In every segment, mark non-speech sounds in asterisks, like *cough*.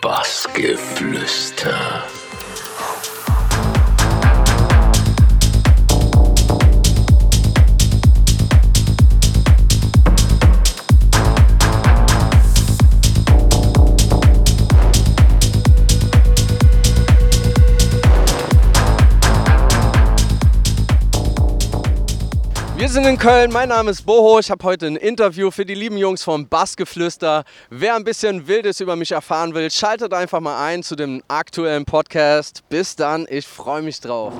Bassgeflüster. Sind in Köln, mein Name ist Boho. Ich habe heute ein Interview für die lieben Jungs vom Bassgeflüster. Wer ein bisschen Wildes über mich erfahren will, schaltet einfach mal ein zu dem aktuellen Podcast. Bis dann, ich freue mich drauf.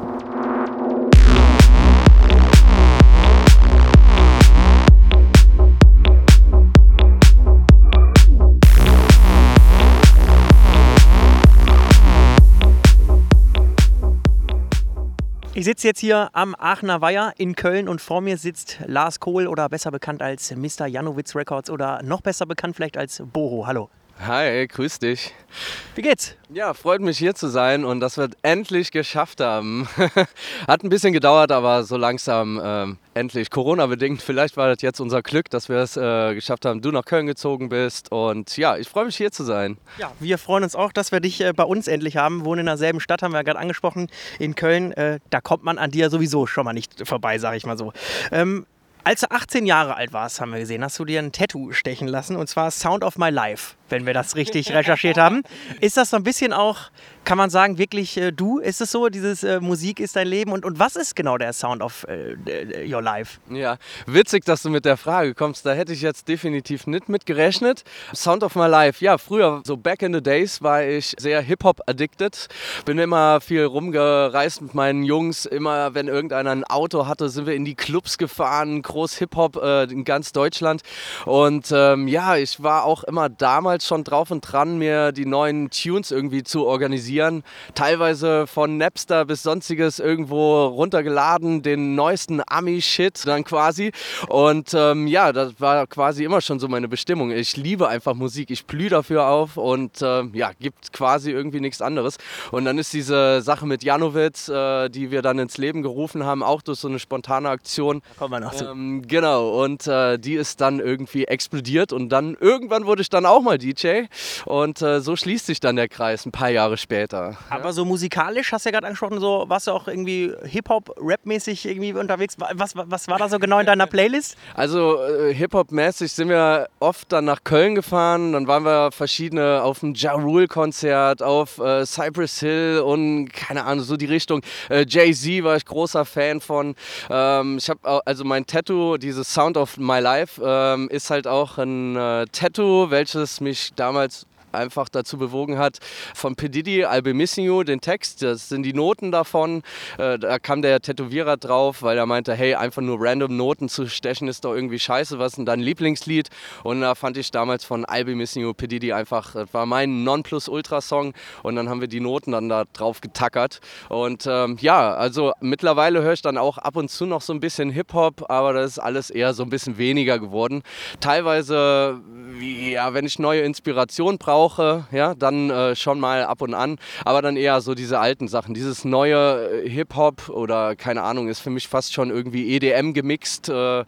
Ich sitze jetzt hier am Aachener Weiher in Köln und vor mir sitzt Lars Kohl oder besser bekannt als Mr. Janowitz Records oder noch besser bekannt vielleicht als Boho. Hallo. Hi, grüß dich. Wie geht's? Ja, freut mich hier zu sein und dass wir es endlich geschafft haben. *laughs* Hat ein bisschen gedauert, aber so langsam ähm, endlich. Corona-bedingt, vielleicht war das jetzt unser Glück, dass wir es äh, geschafft haben, du nach Köln gezogen bist. Und ja, ich freue mich hier zu sein. Ja, wir freuen uns auch, dass wir dich äh, bei uns endlich haben. Wohnen in derselben Stadt, haben wir ja gerade angesprochen, in Köln. Äh, da kommt man an dir sowieso schon mal nicht vorbei, sage ich mal so. Ähm, als du 18 Jahre alt warst, haben wir gesehen, hast du dir ein Tattoo stechen lassen und zwar Sound of My Life, wenn wir das richtig recherchiert haben. Ist das so ein bisschen auch, kann man sagen, wirklich äh, du? Ist es so, dieses äh, Musik ist dein Leben und, und was ist genau der Sound of äh, Your Life? Ja, witzig, dass du mit der Frage kommst. Da hätte ich jetzt definitiv nicht mit gerechnet. Sound of My Life. Ja, früher, so back in the days, war ich sehr Hip-Hop-addicted. Bin immer viel rumgereist mit meinen Jungs. Immer, wenn irgendeiner ein Auto hatte, sind wir in die Clubs gefahren groß Hip-Hop äh, in ganz Deutschland. Und ähm, ja, ich war auch immer damals schon drauf und dran, mir die neuen Tunes irgendwie zu organisieren. Teilweise von Napster bis sonstiges irgendwo runtergeladen, den neuesten Ami-Shit dann quasi. Und ähm, ja, das war quasi immer schon so meine Bestimmung. Ich liebe einfach Musik, ich blühe dafür auf und äh, ja, gibt quasi irgendwie nichts anderes. Und dann ist diese Sache mit Janowitz, äh, die wir dann ins Leben gerufen haben, auch durch so eine spontane Aktion. Da kommen wir noch zu. Ähm, genau, und äh, die ist dann irgendwie explodiert und dann irgendwann wurde ich dann auch mal DJ und äh, so schließt sich dann der Kreis ein paar Jahre später. Aber so musikalisch, hast du ja gerade angesprochen, so warst du auch irgendwie Hip-Hop, Rap-mäßig irgendwie unterwegs. Was, was, was war da so genau in deiner Playlist? *laughs* Also äh, Hip-Hop-mäßig sind wir oft dann nach Köln gefahren, dann waren wir verschiedene auf dem Ja Rule-Konzert, auf äh, Cypress Hill und keine Ahnung, so die Richtung. Äh, Jay-Z war ich großer Fan von. Ähm, ich habe also mein Tattoo, dieses Sound of My Life, ähm, ist halt auch ein äh, Tattoo, welches mich damals einfach dazu bewogen hat, von P. Diddy, I'll be missing you, den Text, das sind die Noten davon. Äh, da kam der Tätowierer drauf, weil er meinte, hey, einfach nur random Noten zu stechen ist doch irgendwie scheiße, was ist denn dein Lieblingslied? Und da fand ich damals von I'll be missing you, P. Diddy einfach, das war mein Nonplusultra-Song und dann haben wir die Noten dann da drauf getackert. Und ähm, ja, also mittlerweile höre ich dann auch ab und zu noch so ein bisschen Hip-Hop, aber das ist alles eher so ein bisschen weniger geworden. Teilweise, ja, wenn ich neue Inspiration brauche, ja, dann äh, schon mal ab und an. Aber dann eher so diese alten Sachen. Dieses neue äh, Hip-Hop oder keine Ahnung, ist für mich fast schon irgendwie EDM gemixt. Äh,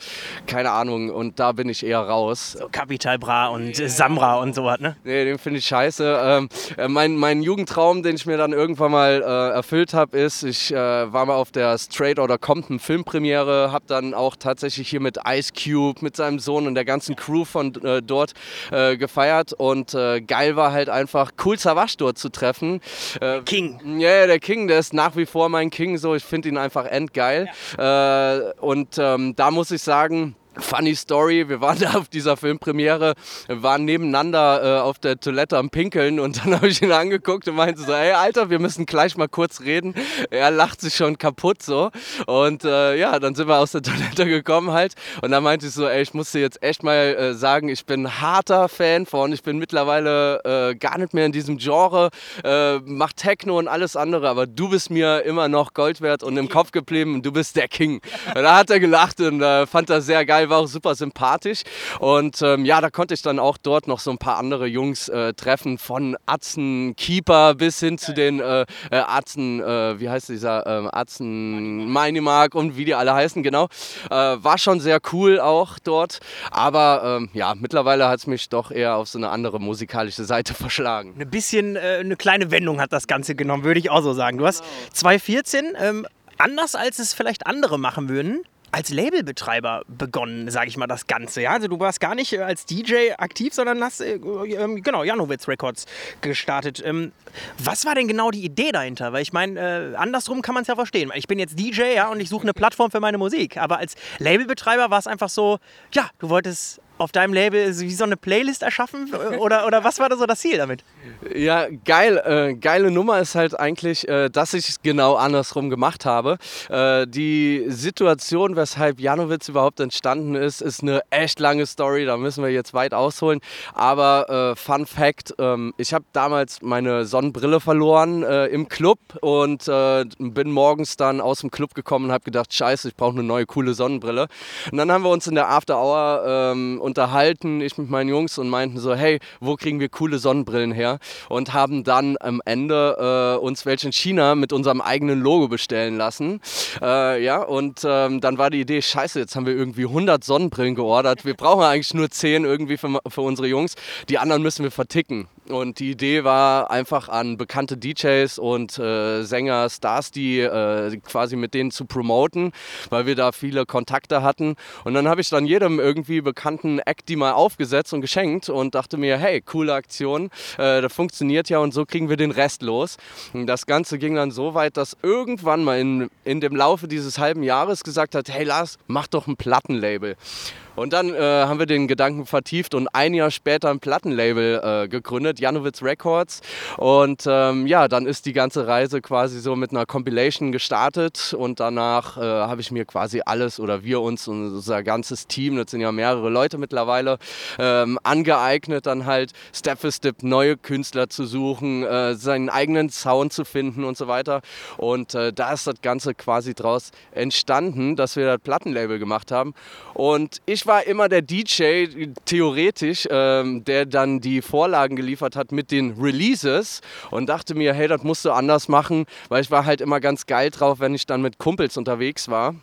keine Ahnung. Und da bin ich eher raus. So Capital Bra und yeah. Samra und sowas, ne? Nee, den finde ich scheiße. Ähm, äh, mein, mein Jugendtraum, den ich mir dann irgendwann mal äh, erfüllt habe, ist, ich war mal auf der Straight Outta Compton Filmpremiere, habe dann auch tatsächlich hier mit Ice Cube, mit seinem Sohn und der ganzen Crew von dort gefeiert und geil geil war halt einfach cool Savage dort zu treffen. Äh, King. Ja, yeah, der King, der ist nach wie vor mein King so. Ich finde ihn einfach endgeil. Ja. Äh, und ähm, da muss ich sagen, Funny Story, wir waren *laughs* da auf dieser Filmpremiere, waren nebeneinander äh, auf der Toilette am Pinkeln und dann *laughs* habe ich ihn angeguckt und meinte so, hey Alter, wir müssen gleich mal kurz reden. Er lacht sich schon kaputt so und äh, ja, dann sind wir aus der *laughs* Toilette gekommen halt und dann meinte ich so, ey, ich muss dir jetzt echt mal äh, sagen, ich bin harter Fan von, ich bin mittlerweile äh, gar nicht mehr in diesem Genre, äh, mach Techno und alles andere, aber du bist mir immer noch Gold wert und im Kopf geblieben und du bist der King. Und da hat er gelacht und äh, fand das sehr geil geil, war auch super sympathisch. Und ähm, ja, da konnte ich dann auch dort noch so ein paar andere Jungs äh, treffen, von Atzen Keeper bis hin zu den äh, äh, Atzen, äh, wie heißt dieser, ähm, Atzen Minimark und wie die alle heißen, genau. Äh, war schon sehr cool auch dort. Aber ähm, ja, mittlerweile hat es mich doch eher auf so eine andere musikalische Seite *laughs* verschlagen. Ein bisschen äh, eine kleine Wendung hat das Ganze genommen, würde ich auch so sagen. Du hast 2014, ähm, anders als es vielleicht andere machen würden, als Labelbetreiber begonnen, sage ich mal, das Ganze. Ja? Also du warst gar nicht äh, als DJ aktiv, sondern hast, äh, äh, genau, Janowitz Records gestartet. Ähm, was war denn genau die Idee dahinter? Weil ich meine, äh, andersrum kann man es ja verstehen. Ich bin jetzt DJ, ja, und ich suche eine Plattform für meine Musik. Aber als Labelbetreiber war es einfach so, ja, du wolltest auf deinem Label wie so eine Playlist erschaffen? Oder, oder was war da so das Ziel damit? Ja, geil. Äh, geile Nummer ist halt eigentlich, äh, dass ich es genau andersrum gemacht habe. Äh, die Situation, weshalb Janowitz überhaupt entstanden ist, ist eine echt lange Story. Da müssen wir jetzt weit ausholen. Aber äh, Fun Fact: ähm, Ich habe damals meine Sonnenbrille verloren äh, im Club und äh, bin morgens dann aus dem Club gekommen und habe gedacht: Scheiße, ich brauche eine neue coole Sonnenbrille. Und dann haben wir uns in der After Hour ähm, unterhalten, ich mit meinen Jungs und meinten so, hey, wo kriegen wir coole Sonnenbrillen her? Und haben dann am Ende äh, uns welche in China mit unserem eigenen Logo bestellen lassen. Äh, ja, und ähm, dann war die Idee, scheiße, jetzt haben wir irgendwie 100 Sonnenbrillen geordert. Wir brauchen eigentlich nur 10 irgendwie für, für unsere Jungs. Die anderen müssen wir verticken. Und die Idee war einfach an bekannte DJs und äh, Sänger, Stars, die äh, quasi mit denen zu promoten, weil wir da viele Kontakte hatten. Und dann habe ich dann jedem irgendwie bekannten Act die mal aufgesetzt und geschenkt und dachte mir, hey, coole Aktion, äh, das funktioniert ja und so kriegen wir den Rest los. Und das Ganze ging dann so weit, dass irgendwann mal in, in dem Laufe dieses halben Jahres gesagt hat, hey Lars, mach doch ein Plattenlabel. Und dann äh, haben wir den Gedanken vertieft und ein Jahr später ein Plattenlabel äh, gegründet, Janowitz Records. Und ähm, ja, dann ist die ganze Reise quasi so mit einer Compilation gestartet und danach äh, habe ich mir quasi alles oder wir uns, unser ganzes Team, das sind ja mehrere Leute mittlerweile, ähm, angeeignet, dann halt Step für Step neue Künstler zu suchen, äh, seinen eigenen Sound zu finden und so weiter. Und äh, da ist das Ganze quasi draus entstanden, dass wir das Plattenlabel gemacht haben. Und ich ich war immer der DJ, theoretisch, ähm, der dann die Vorlagen geliefert hat mit den Releases und dachte mir, hey, das musst du anders machen, weil ich war halt immer ganz geil drauf, wenn ich dann mit Kumpels unterwegs war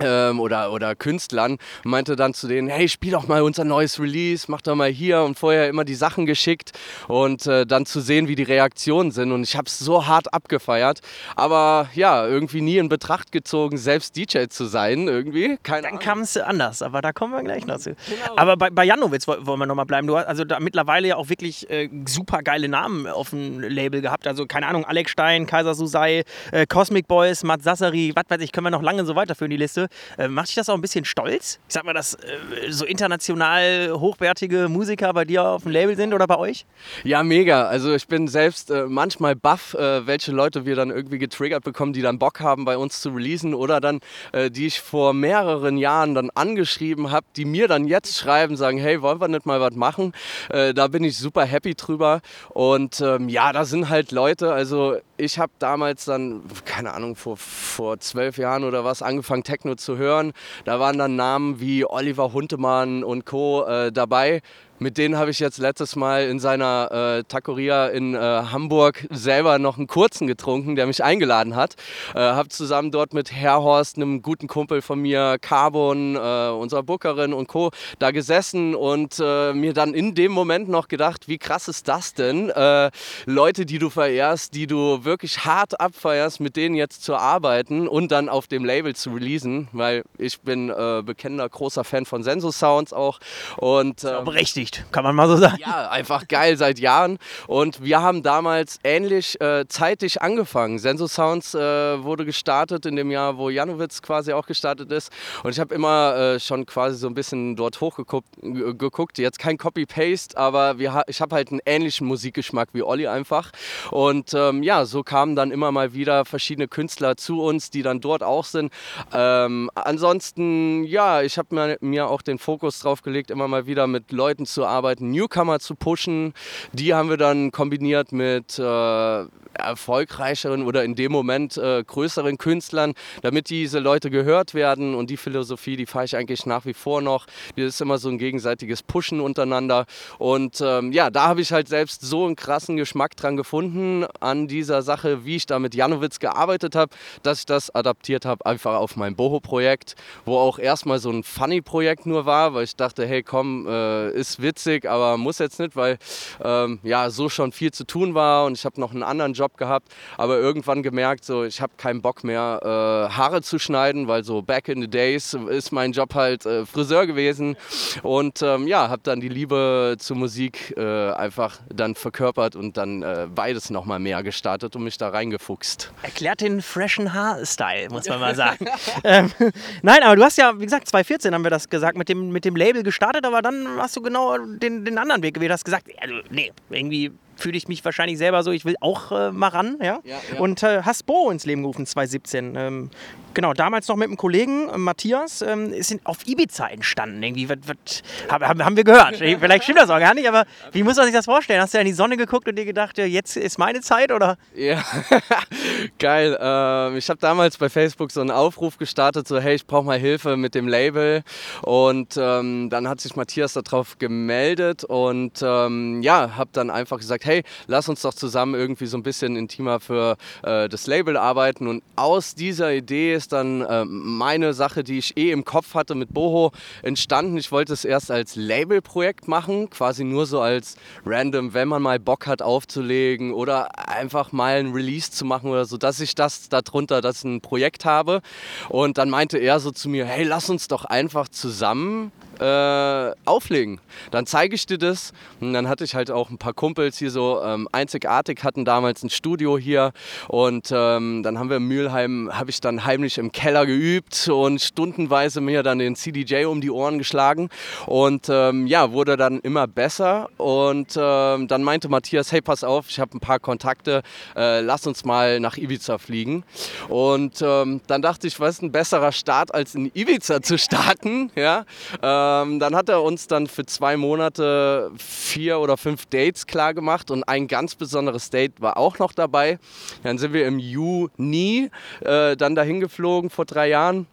ähm, oder, oder Künstlern meinte dann zu denen, hey, spiel doch mal unser neues Release, mach doch mal hier und vorher immer die Sachen geschickt und äh, dann zu sehen, wie die Reaktionen sind und ich habe es so hart abgefeiert, aber ja, irgendwie nie in Betracht gezogen, selbst DJ zu sein irgendwie, keine Dann kam es anders, aber da kommen wir gleich noch zu. Genau. Aber bei, bei Janowitz wollen wir nochmal bleiben, du hast also da mittlerweile ja auch wirklich äh, super geile Namen auf dem Label gehabt, also keine Ahnung, Alex Stein, Kaiser Susai, äh, Cosmic Boys, Matt Sassari, was weiß ich, können wir noch lange so weiterführen, die Liste. Äh, macht dich das auch ein bisschen stolz? Ich sag mal, dass äh, so international hochwertige Musiker bei dir auf dem Label sind oder bei euch? Ja, mega. Also ich bin selbst äh, manchmal baff, äh, welche Leute wir dann irgendwie getriggert bekommen, die dann Bock haben, bei uns zu releasen oder dann, äh, die ich vor mehreren Jahren dann angeschrieben habe, die mir dann jetzt schreiben, sagen, hey, wollen wir nicht mal was machen? Äh, da bin ich super happy drüber. Und ähm, ja, da sind halt Leute, also ich habe damals dann, keine Ahnung, vor, vor zwölf Jahren oder was, angefangen Techno zu hören. Da waren dann Namen wie Oliver Huntemann und Co. Äh, dabei. Mit denen habe ich jetzt letztes Mal in seiner äh, Takoria in äh, Hamburg selber noch einen kurzen getrunken, der mich eingeladen hat. Äh, habe zusammen dort mit Herr Horst, einem guten Kumpel von mir, Carbon, äh, unserer Bookerin und Co. da gesessen und äh, mir dann in dem Moment noch gedacht, wie krass ist das denn? Äh, Leute, die du verehrst, die du wirklich hart abfeierst, mit denen jetzt zu arbeiten und dann auf dem Label zu releasen, weil ich bin äh, bekennender großer Fan von Senso Sounds auch. Und, äh, richtig berechtigt, kann man mal so sagen. Ja, einfach geil seit Jahren. Und wir haben damals ähnlich äh, zeitig angefangen. Senso Sounds äh, wurde gestartet in dem Jahr, wo Janowitz quasi auch gestartet ist. Und ich habe immer äh, schon quasi so ein bisschen dort hochgeguckt. Geguckt. Jetzt kein Copy-Paste, aber wir, ich habe halt einen ähnlichen Musikgeschmack wie Olli einfach. Und ähm, ja, so kamen dann immer mal wieder verschiedene Künstler zu uns, die dann dort auch sind. Ähm, ansonsten, ja, ich habe mir, mir auch den Fokus drauf gelegt, immer mal wieder mit Leuten rauszuarbeiten, Newcomer zu pushen. Die haben wir dann kombiniert mit äh, erfolgreicheren oder in dem Moment äh, größeren Künstlern, damit diese Leute gehört werden. Und die Philosophie, die fahre ich eigentlich nach wie vor noch. Die ist immer so ein gegenseitiges Pushen untereinander. Und ähm, ja, da habe ich halt selbst so einen krassen Geschmack dran gefunden an dieser Sache, wie ich da mit Janowitz gearbeitet habe, dass ich das adaptiert habe einfach auf mein Boho-Projekt, wo auch erstmal so ein Funny-Projekt nur war, weil ich dachte, hey komm, äh, ist witzig, aber muss jetzt nicht, weil ähm, ja so schon viel zu tun war und ich habe noch einen anderen Job gehabt, aber irgendwann gemerkt, so ich habe keinen Bock mehr äh, Haare zu schneiden, weil so back in the days ist mein Job halt äh, Friseur gewesen und ähm, ja, habe dann die Liebe zur Musik äh, einfach dann verkörpert und dann äh, beides nochmal mehr gestartet und mich da reingefuchst. Erklärt den freshen Haarstyle, muss man mal sagen. *laughs* ähm, nein, aber du hast ja, wie gesagt, 2014 haben wir das gesagt, mit dem, mit dem Label gestartet, aber dann hast du genau den, den anderen Weg gewählt, hast gesagt, also, nee, irgendwie fühle ich mich wahrscheinlich selber so, ich will auch äh, mal ran. Ja? ja, ja. Und äh, hast Bo ins Leben gerufen 2017. Ähm, genau, damals noch mit einem Kollegen, äh, Matthias, ähm, ist auf Ibiza entstanden. Irgendwie, wat, wat, haben, haben wir gehört. Vielleicht stimmt das auch gar nicht, aber wie muss man sich das vorstellen? Hast du in die Sonne geguckt und dir gedacht, ja, jetzt ist meine Zeit, oder? Ja, *laughs* geil. Ähm, ich habe damals bei Facebook so einen Aufruf gestartet, so hey, ich brauche mal Hilfe mit dem Label. Und ähm, dann hat sich Matthias darauf gemeldet und ähm, ja, habe dann einfach gesagt, hey, lass uns doch zusammen irgendwie so ein bisschen intimer für äh, das Label arbeiten. Und aus dieser Idee ist dann äh, meine Sache, die ich eh im Kopf hatte mit Boho, entstanden. Ich wollte es erst als Labelprojekt machen, quasi nur so als random, wenn man mal Bock hat aufzulegen oder einfach mal ein Release zu machen oder so, dass ich das darunter, dass ich ein Projekt habe. Und dann meinte er so zu mir, hey, lass uns doch einfach zusammen äh, auflegen. Dann zeige ich dir das. Und dann hatte ich halt auch ein paar Kumpels hier so ähm, einzigartig, hatten damals ein Studio hier. Und ähm, dann haben wir in Mülheim, habe ich dann heimlich im Keller geübt und stundenweise mir dann den CDJ um die Ohren geschlagen. Und ähm, ja, wurde dann immer besser. Und ähm, dann meinte Matthias, hey, pass auf, ich habe ein paar Kontakte, äh, lass uns mal nach Ibiza fliegen. Und ähm, dann dachte ich, was ist ein besserer Start, als in Ibiza zu starten? Ja. Äh, ähm, dann hat er uns dann für zwei Monate vier oder fünf Dates klar gemacht und ein ganz besonderes Date war auch noch dabei. Dann sind wir im Juni äh, dann dahin geflogen vor drei Jahren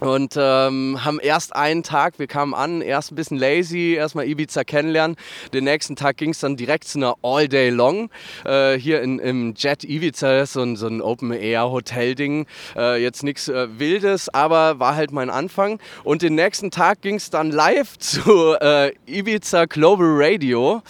und ähm, haben erst einen Tag, wir kamen an, erst ein bisschen lazy, erstmal Ibiza kennenlernen. Den nächsten Tag ging es dann direkt zu einer All-Day Long. Äh, hier in, im Jet Ibiza, so ein, so ein Open-Air-Hotel-Ding. Äh, jetzt nichts äh, Wildes, aber war halt mein Anfang. Und den nächsten Tag ging es dann live *laughs* zu äh, Ibiza Global Radio.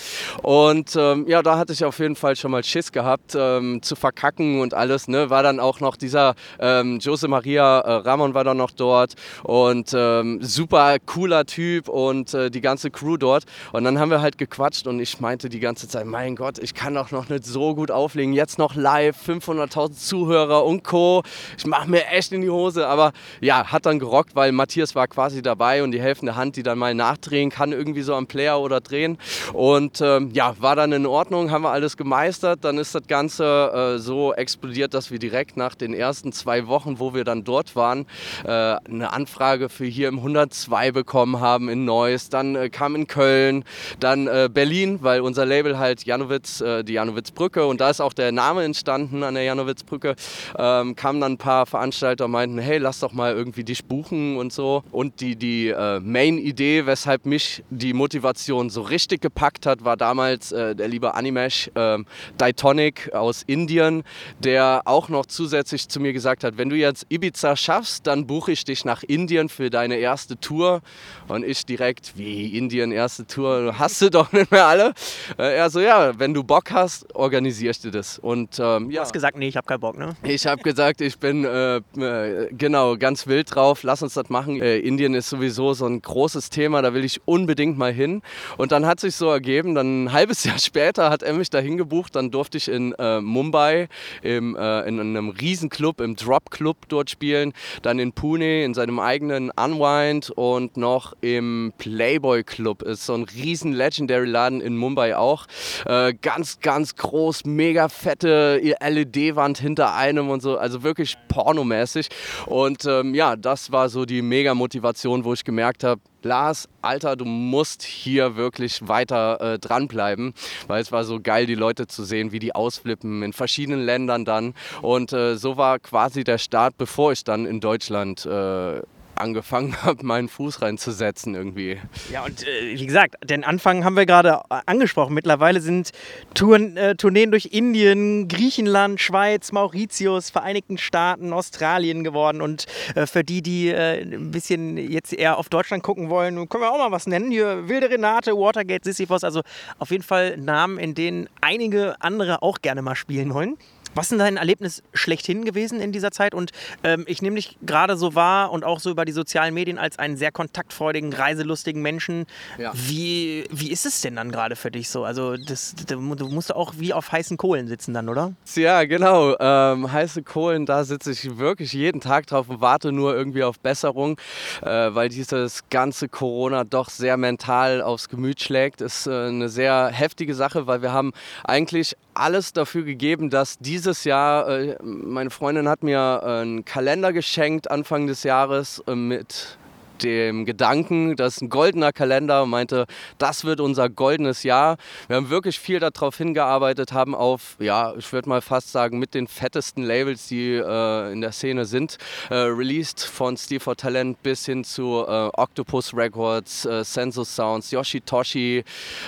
Und ähm, ja, da hatte ich auf jeden Fall schon mal Schiss gehabt, ähm, zu verkacken und alles. Ne? War dann auch noch dieser ähm, Jose Maria äh, Ramon war dann noch dort dort und ähm, super cooler Typ und äh, die ganze Crew dort. Und dann haben wir halt gequatscht und ich meinte die ganze Zeit, mein Gott, ich kann doch noch nicht so gut auflegen. Jetzt noch live, 500.000 Zuhörer und Co. Ich mache mir echt in die Hose. Aber ja, hat dann gerockt, weil Matthias war quasi dabei und die helfende Hand, die dann mal nachdrehen kann, irgendwie so am Player oder drehen. Und ähm, ja, war dann in Ordnung, haben wir alles gemeistert. Dann ist das Ganze äh, so explodiert, dass wir direkt nach den ersten zwei Wochen, wo wir dann dort waren, äh, eine Anfrage für hier im 102 bekommen haben in Neuss. Dann äh, kam in Köln, dann äh, Berlin, weil unser Label halt Janowitz, äh, die Janowitzbrücke und da ist auch der Name entstanden an der Janowitzbrücke. Ähm, kamen dann ein paar Veranstalter und meinten, hey, lass doch mal irgendwie dich buchen und so. Und die, die äh, Main-Idee, weshalb mich die Motivation so richtig gepackt hat, war damals äh, der liebe Animesh ähm, Daitonic aus Indien, der auch noch zusätzlich zu mir gesagt hat, wenn du jetzt Ibiza schaffst, dann buche ich dich nach Indien für deine erste Tour. Und ich direkt, wie Indien, erste Tour, hast du doch *laughs* nicht mehr alle. Äh, er so, ja, wenn du Bock hast, organisierst du das. Und, ähm, ja. Du hast gesagt, nee, ich habe keinen Bock, ne? Ich habe gesagt, ich bin äh, äh, genau ganz wild drauf, lass uns das machen. Äh, Indien ist sowieso so ein großes Thema, da will ich unbedingt mal hin. Und dann hat sich so ergeben, dann ein halbes *laughs* Jahr später hat er mich dahin gebucht, dann durfte ich in äh, Mumbai im, äh, in einem Riesenclub, im Drop Club dort spielen, dann in Pune in seinem eigenen Unwind und noch im Playboy Club. Ist so ein riesen Legendary Laden in Mumbai auch. Äh, ganz, ganz groß, mega fette LED-Wand hinter einem und so. Also wirklich pornomäßig. Und ähm, ja, das war so die mega Motivation, wo ich gemerkt habe, Lars, Alter, du musst hier wirklich weiter äh, dranbleiben, weil es war so geil, die Leute zu sehen, wie die ausflippen in verschiedenen Ländern dann. Und äh, so war quasi der Start, bevor ich dann in Deutschland äh, angefangen *laughs* habe, meinen Fuß reinzusetzen irgendwie. Ja, und äh, wie gesagt, den Anfang haben wir gerade äh, angesprochen. Mittlerweile sind Touren, äh, Tourneen durch Indien, Griechenland, Schweiz, Mauritius, Vereinigten Staaten, Australien geworden. Und äh, für die, die äh, ein bisschen jetzt eher auf Deutschland gucken wollen, können wir auch mal was nennen. Hier Wilde Renate, Watergate, Sisyphos, also auf jeden Fall Namen, in denen einige andere auch gerne mal spielen wollen. Was ist denn dein Erlebnis schlechthin gewesen in dieser Zeit? Und ähm, ich nehme dich gerade so wahr und auch so über die sozialen Medien als einen sehr kontaktfreudigen, reiselustigen Menschen. Ja. Wie, wie ist es denn dann gerade für dich so? Also das, du musst auch wie auf heißen Kohlen sitzen dann, oder? Ja, genau. Ähm, heiße Kohlen, da sitze ich wirklich jeden Tag drauf und warte nur irgendwie auf Besserung, äh, weil dieses ganze Corona doch sehr mental aufs Gemüt schlägt. Ist äh, eine sehr heftige Sache, weil wir haben eigentlich alles dafür gegeben, dass dieses Jahr, äh, meine Freundin hat mir äh, einen Kalender geschenkt Anfang des Jahres äh, mit dem Gedanken, das ist ein goldener Kalender und meinte, das wird unser goldenes Jahr. Wir haben wirklich viel darauf hingearbeitet, haben auf, ja, ich würde mal fast sagen, mit den fettesten Labels, die äh, in der Szene sind, äh, released von Steve for Talent bis hin zu äh, Octopus Records, äh, Senso Sounds, Yoshitoshi,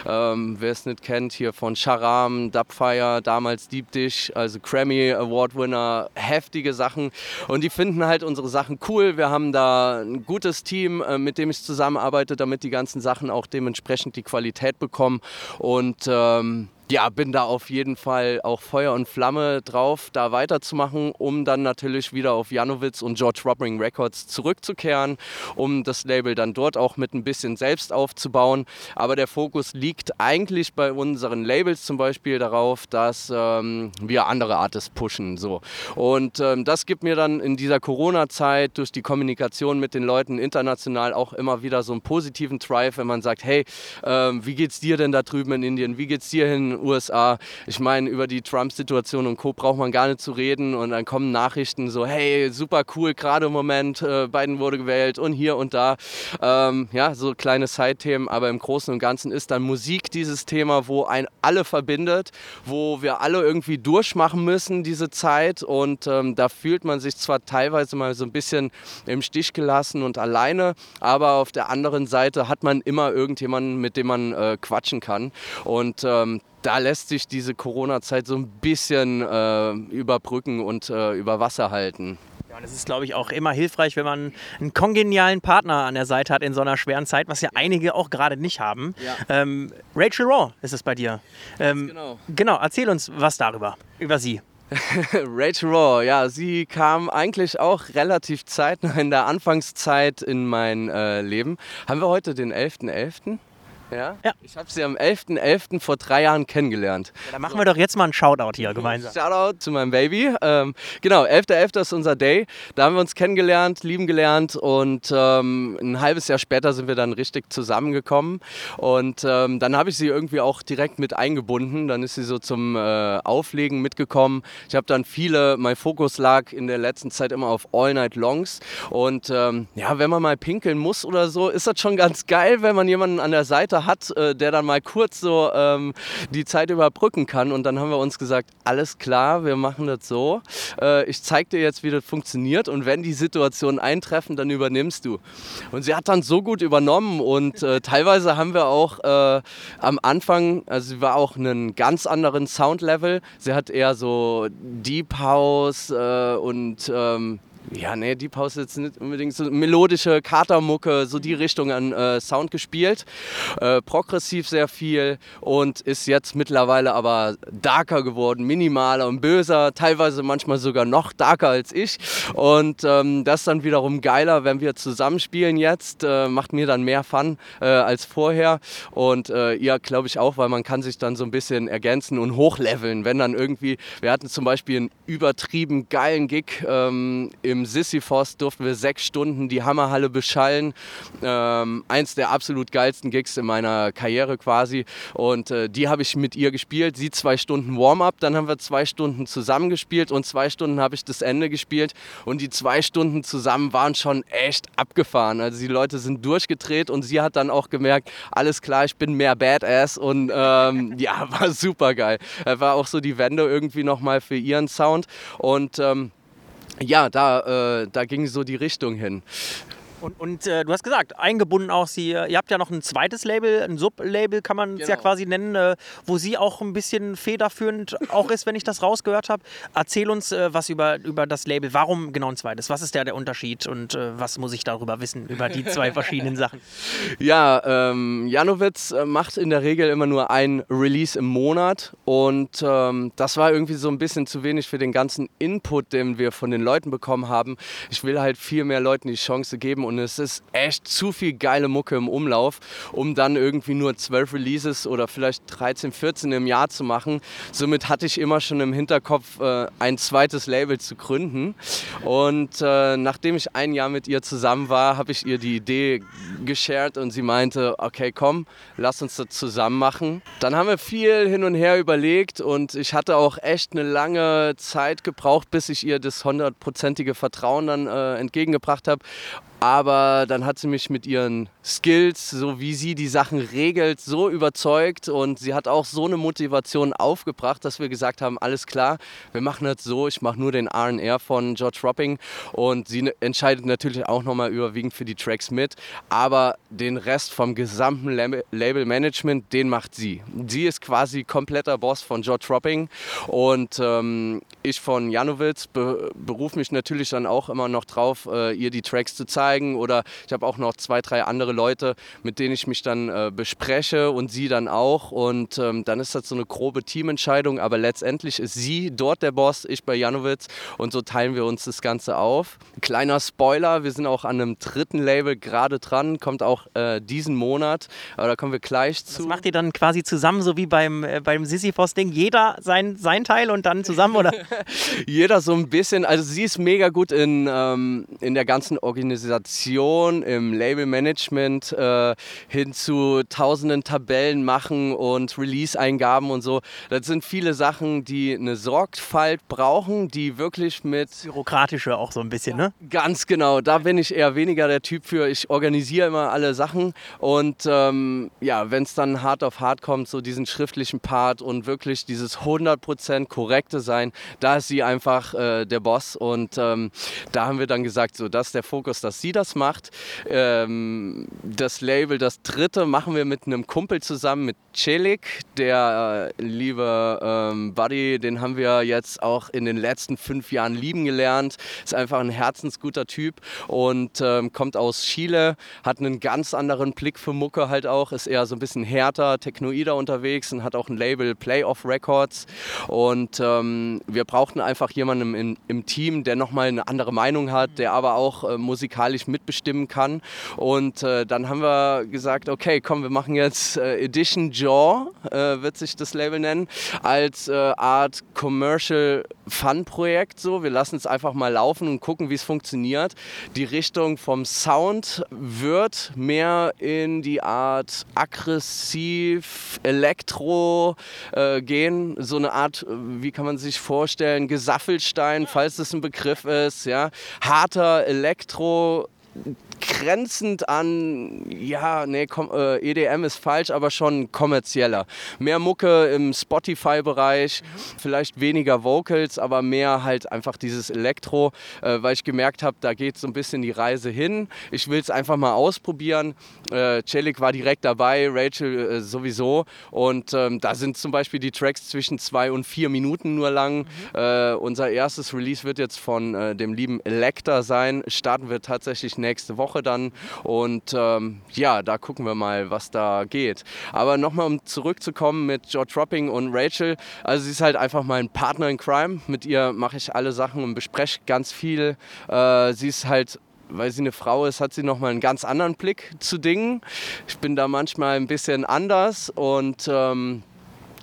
ähm, wer es nicht kennt, hier von Sharam, Dubfire, damals Deep Dish, also Grammy Award Winner, heftige Sachen und die finden halt unsere Sachen cool. Wir haben da ein gutes Team Team, äh, mit dem ich zusammenarbeite, damit die ganzen Sachen auch dementsprechend die Qualität bekommen. Und ähm, ja, bin da auf jeden Fall auch Feuer und Flamme drauf, da weiterzumachen, um dann natürlich wieder auf Janowitz und George Robbering Records zurückzukehren, um das Label dann dort auch mit ein bisschen selbst aufzubauen. Aber der Fokus liegt eigentlich bei unseren Labels zum Beispiel darauf, dass ähm, wir andere Artists pushen. So. Und ähm, das gibt mir dann in dieser Corona-Zeit durch die Kommunikation mit den Leuten international auch immer wieder so einen positiven Drive, wenn man sagt, hey, ähm, wie geht's dir denn da drüben in Indien? Wie geht's dir hin USA. Ich meine, über die Trump-Situation und Co. braucht man gar nicht zu reden. Und dann kommen Nachrichten so, hey, super cool, gerade im Moment, äh, Biden wurde gewählt und hier und da. Ähm, ja, so kleine Side-Themen, aber im Großen und Ganzen ist dann Musik dieses Thema, wo ein alle verbindet, wo wir alle irgendwie durchmachen müssen, diese Zeit. Und ähm, da fühlt man sich zwar teilweise mal so ein bisschen im Stich gelassen und alleine, aber auf der anderen Seite hat man immer irgendjemanden, mit dem man äh, quatschen kann. Und ähm, da lässt sich diese Corona-Zeit so ein bisschen äh, überbrücken und äh, über Wasser halten. Ja, und es ist, glaube ich, auch immer hilfreich, wenn man einen kongenialen Partner an der Seite hat in so einer schweren Zeit, was ja einige auch gerade nicht haben. Ja. Ähm, Rachel Raw ist es bei dir. Ähm, genau. Genau, erzähl uns was darüber, über sie. *laughs* Rachel Raw, ja, sie kam eigentlich auch relativ zeitnah in der Anfangszeit in mein äh, Leben. Haben wir heute den 11.11.? .11.? Ja? ja. Ich habe sie am 11.11. .11. vor drei Jahren kennengelernt. Ja, dann machen wir doch jetzt mal einen Shoutout hier gemeinsam. Shoutout zu meinem Baby. Ähm, genau, 11.11. .11. ist unser Day. Da haben wir uns kennengelernt, lieben gelernt und ähm, ein halbes Jahr später sind wir dann richtig zusammengekommen. Und ähm, dann habe ich sie irgendwie auch direkt mit eingebunden. Dann ist sie so zum äh, Auflegen mitgekommen. Ich habe dann viele, mein Fokus lag in der letzten Zeit immer auf All Night Longs. Und ähm, ja, wenn man mal pinkeln muss oder so, ist das schon ganz geil, wenn man jemanden an der Seite Vater hat, äh, der dann mal kurz so ähm, die Zeit überbrücken kann. Und dann haben wir uns gesagt, alles klar, wir machen das so. Äh, ich zeige dir jetzt, wie das funktioniert. Und wenn die Situationen eintreffen, dann übernimmst du. Und sie hat dann so gut übernommen. Und äh, teilweise haben wir auch äh, am Anfang, also sie war auch einen ganz anderen Soundlevel. Sie hat eher so Deep House äh, und ähm, ja, nee, Deep House ist jetzt nicht unbedingt so melodische Katermucke, so die Richtung an äh, Sound gespielt. Äh, progressiv sehr viel und ist jetzt mittlerweile aber darker geworden, minimaler und böser, teilweise manchmal sogar noch darker als ich. Und ähm, das ist dann wiederum geiler, wenn wir zusammenspielen jetzt. Äh, macht mir dann mehr Fun äh, als vorher. Und äh, ihr glaube ich auch, weil man kann sich dann so ein bisschen ergänzen und hochleveln. Wenn dann irgendwie, wir hatten zum Beispiel einen übertrieben geilen Gig ähm, im im Sisyphos durften wir sechs Stunden die Hammerhalle beschallen. Ähm, eins der absolut geilsten Gigs in meiner Karriere quasi. Und äh, die habe ich mit ihr gespielt. Sie zwei Stunden Warm-up, dann haben wir zwei Stunden zusammen gespielt und zwei Stunden habe ich das Ende gespielt. Und die zwei Stunden zusammen waren schon echt abgefahren. Also die Leute sind durchgedreht und sie hat dann auch gemerkt, alles klar, ich bin mehr Badass und ähm, *laughs* ja, war super geil. War auch so die Wende irgendwie nochmal für ihren Sound und ähm, ja, da, äh, da ging so die Richtung hin. Und, und äh, du hast gesagt, eingebunden auch sie, ihr habt ja noch ein zweites Label, ein Sublabel kann man es genau. ja quasi nennen, äh, wo sie auch ein bisschen federführend auch ist, wenn ich das rausgehört habe. Erzähl uns äh, was über, über das Label. Warum genau ein zweites? Was ist der, der Unterschied und äh, was muss ich darüber wissen, über die zwei verschiedenen *laughs* Sachen? Ja, ähm, Janowitz äh, macht in der Regel immer nur ein Release im Monat und ähm, das war irgendwie so ein bisschen zu wenig für den ganzen Input, den wir von den Leuten bekommen haben. Ich will halt viel mehr Leuten die Chance geben und es ist echt zu viel geile Mucke im Umlauf, um dann irgendwie nur zwölf Releases oder vielleicht 13, 14 im Jahr zu machen. Somit hatte ich immer schon im Hinterkopf, äh, ein zweites Label zu gründen. Und äh, nachdem ich ein Jahr mit ihr zusammen war, habe ich ihr die Idee geshared und sie meinte, okay, komm, lass uns das zusammen machen. Dann haben wir viel hin und her überlegt und ich hatte auch echt eine lange Zeit gebraucht, bis ich ihr das hundertprozentige Vertrauen dann äh, entgegengebracht habe. Aber dann hat sie mich mit ihren Skills, so wie sie die Sachen regelt, so überzeugt und sie hat auch so eine Motivation aufgebracht, dass wir gesagt haben, alles klar, wir machen das so, ich mache nur den R&R von George Ropping und sie entscheidet natürlich auch nochmal überwiegend für die Tracks mit, aber den Rest vom gesamten Label-Management, den macht sie. Sie ist quasi kompletter Boss von George Ropping und ähm, ich von Janowitz be berufe mich natürlich dann auch immer noch drauf, äh, ihr die Tracks zu zeigen zeigen oder ich habe auch noch zwei, drei andere Leute, mit denen ich mich dann äh, bespreche und sie dann auch und ähm, dann ist das so eine grobe Teamentscheidung, aber letztendlich ist sie dort der Boss, ich bei Janowitz und so teilen wir uns das Ganze auf. Kleiner Spoiler, wir sind auch an einem dritten Label gerade dran, kommt auch äh, diesen Monat, aber da kommen wir gleich zu. Das macht ihr dann quasi zusammen, so wie beim, äh, beim Sisyphos-Ding, jeder sein, sein Teil und dann zusammen, oder? *laughs* jeder so ein bisschen, also sie ist mega gut in, ähm, in der ganzen Organisation Organisation, im Labelmanagement äh, hin zu tausenden Tabellen machen und Release-Eingaben und so. Das sind viele Sachen, die eine Sorgfalt brauchen, die wirklich mit... Bürokratische auch so ein bisschen, ne? Ganz genau. Da bin ich eher weniger der Typ für. Ich organisiere immer alle Sachen und ähm, ja, wenn es dann hart auf hart kommt, so diesen schriftlichen Part und wirklich dieses 100% korrekte Sein, da ist sie einfach äh, der Boss und ähm, da haben wir dann gesagt, so das ist der Fokus, dass sie das macht. Ähm, das Label, das dritte, machen wir mit einem Kumpel zusammen, mit Celik. Der äh, liebe ähm, Buddy, den haben wir jetzt auch in den letzten fünf Jahren lieben gelernt. Ist einfach ein herzensguter Typ und ähm, kommt aus Chile, hat einen ganz anderen Blick für Mucke halt auch, ist eher so ein bisschen härter, technoider unterwegs und hat auch ein Label Playoff Records. Und ähm, wir brauchten einfach jemanden im, im Team, der nochmal eine andere Meinung hat, der aber auch äh, musikalisch musikalisch mitbestimmen kann. Und äh, dann haben wir gesagt, okay, komm, wir machen jetzt äh, Edition Jaw, äh, wird sich das Label nennen, als äh, Art Commercial Fun-Projekt. So. Wir lassen es einfach mal laufen und gucken, wie es funktioniert. Die Richtung vom Sound wird mehr in die Art aggressiv Elektro äh, gehen. So eine Art, äh, wie kann man sich vorstellen, Gesaffelstein, falls das ein Begriff ist. Ja? Harter Elektro grenzend an, ja, nee, äh, EDM ist falsch, aber schon kommerzieller. Mehr Mucke im Spotify-Bereich, mhm. vielleicht weniger Vocals, aber mehr halt einfach dieses Elektro, äh, weil ich gemerkt habe, da geht so ein bisschen die Reise hin. Ich will es einfach mal ausprobieren. Äh, Celik war direkt dabei, Rachel äh, sowieso. Und ähm, da sind zum Beispiel die Tracks zwischen zwei und vier Minuten nur lang. Mhm. Unser erstes Release wird jetzt von äh, dem lieben Electa sein. Starten wir tatsächlich nächste Woche dann. Und ähm, ja, da gucken wir mal, was da geht. Aber nochmal, um zurückzukommen mit George Ropping und Rachel. Also sie ist halt einfach mein Partner in Crime. Mit ihr mache ich alle Sachen und bespreche ganz viel. Äh, sie ist halt weil sie eine Frau ist, hat sie nochmal einen ganz anderen Blick zu Dingen. Ich bin da manchmal ein bisschen anders und ähm,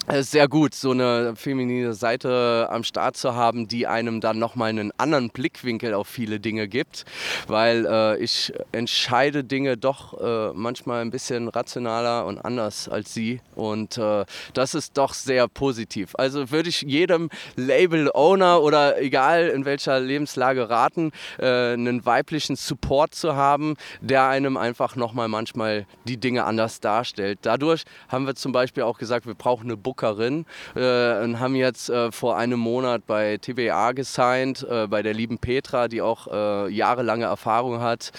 äh, sehr gut, so eine feminine Seite am Start zu haben, die einem dann nochmal einen anderen Blickwinkel auf viele Dinge gibt, weil äh, ich entscheide Dinge doch äh, manchmal ein bisschen rationaler und anders als sie und äh, das ist doch sehr positiv. Also würde ich jedem Label-Owner oder egal in welcher Lebenslage raten, äh, einen weiblichen Support zu haben, der einem einfach nochmal manchmal die Dinge anders darstellt. Dadurch haben wir zum Beispiel auch gesagt, wir brauchen eine Book Bookerin äh, und haben jetzt äh, vor einem Monat bei TBA gesigned, äh, bei der lieben Petra, die auch äh, jahrelange Erfahrung hat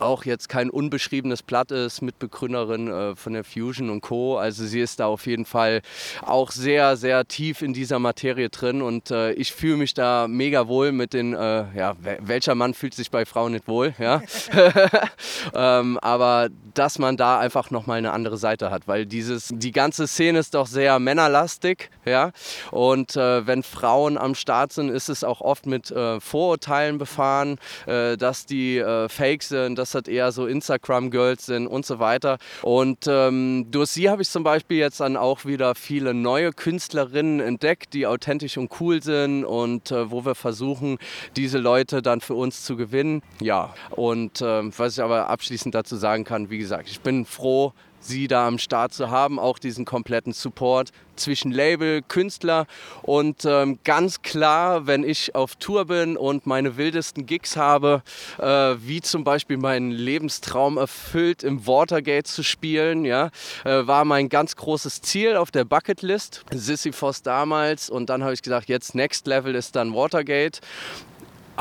auch jetzt kein unbeschriebenes Blatt ist, Mitbegründerin äh, von der Fusion und Co. Also sie ist da auf jeden Fall auch sehr, sehr tief in dieser Materie drin und äh, ich fühle mich da mega wohl mit den, äh, ja, welcher Mann fühlt sich bei Frauen nicht wohl, ja. *laughs* *laughs* ähm, aber dass man da einfach nochmal eine andere Seite hat, weil dieses, die ganze Szene ist doch sehr männerlastig, ja. Und äh, wenn Frauen am Start sind, ist es auch oft mit äh, Vorurteilen befahren, äh, dass die fake sind, dass das eher so Instagram-Girls sind und so weiter. Und ähm, durch sie habe ich zum Beispiel jetzt dann auch wieder viele neue Künstlerinnen entdeckt, die authentisch und cool sind und äh, wo wir versuchen, diese Leute dann für uns zu gewinnen. Ja, und äh, was ich aber abschließend dazu sagen kann, wie gesagt, ich bin froh, sie da am Start zu haben, auch diesen kompletten Support zwischen Label, Künstler und ähm, ganz klar, wenn ich auf Tour bin und meine wildesten Gigs habe, äh, wie zum Beispiel meinen Lebenstraum erfüllt, im Watergate zu spielen, ja, äh, war mein ganz großes Ziel auf der Bucketlist. Sisyphos damals und dann habe ich gesagt, jetzt Next Level ist dann Watergate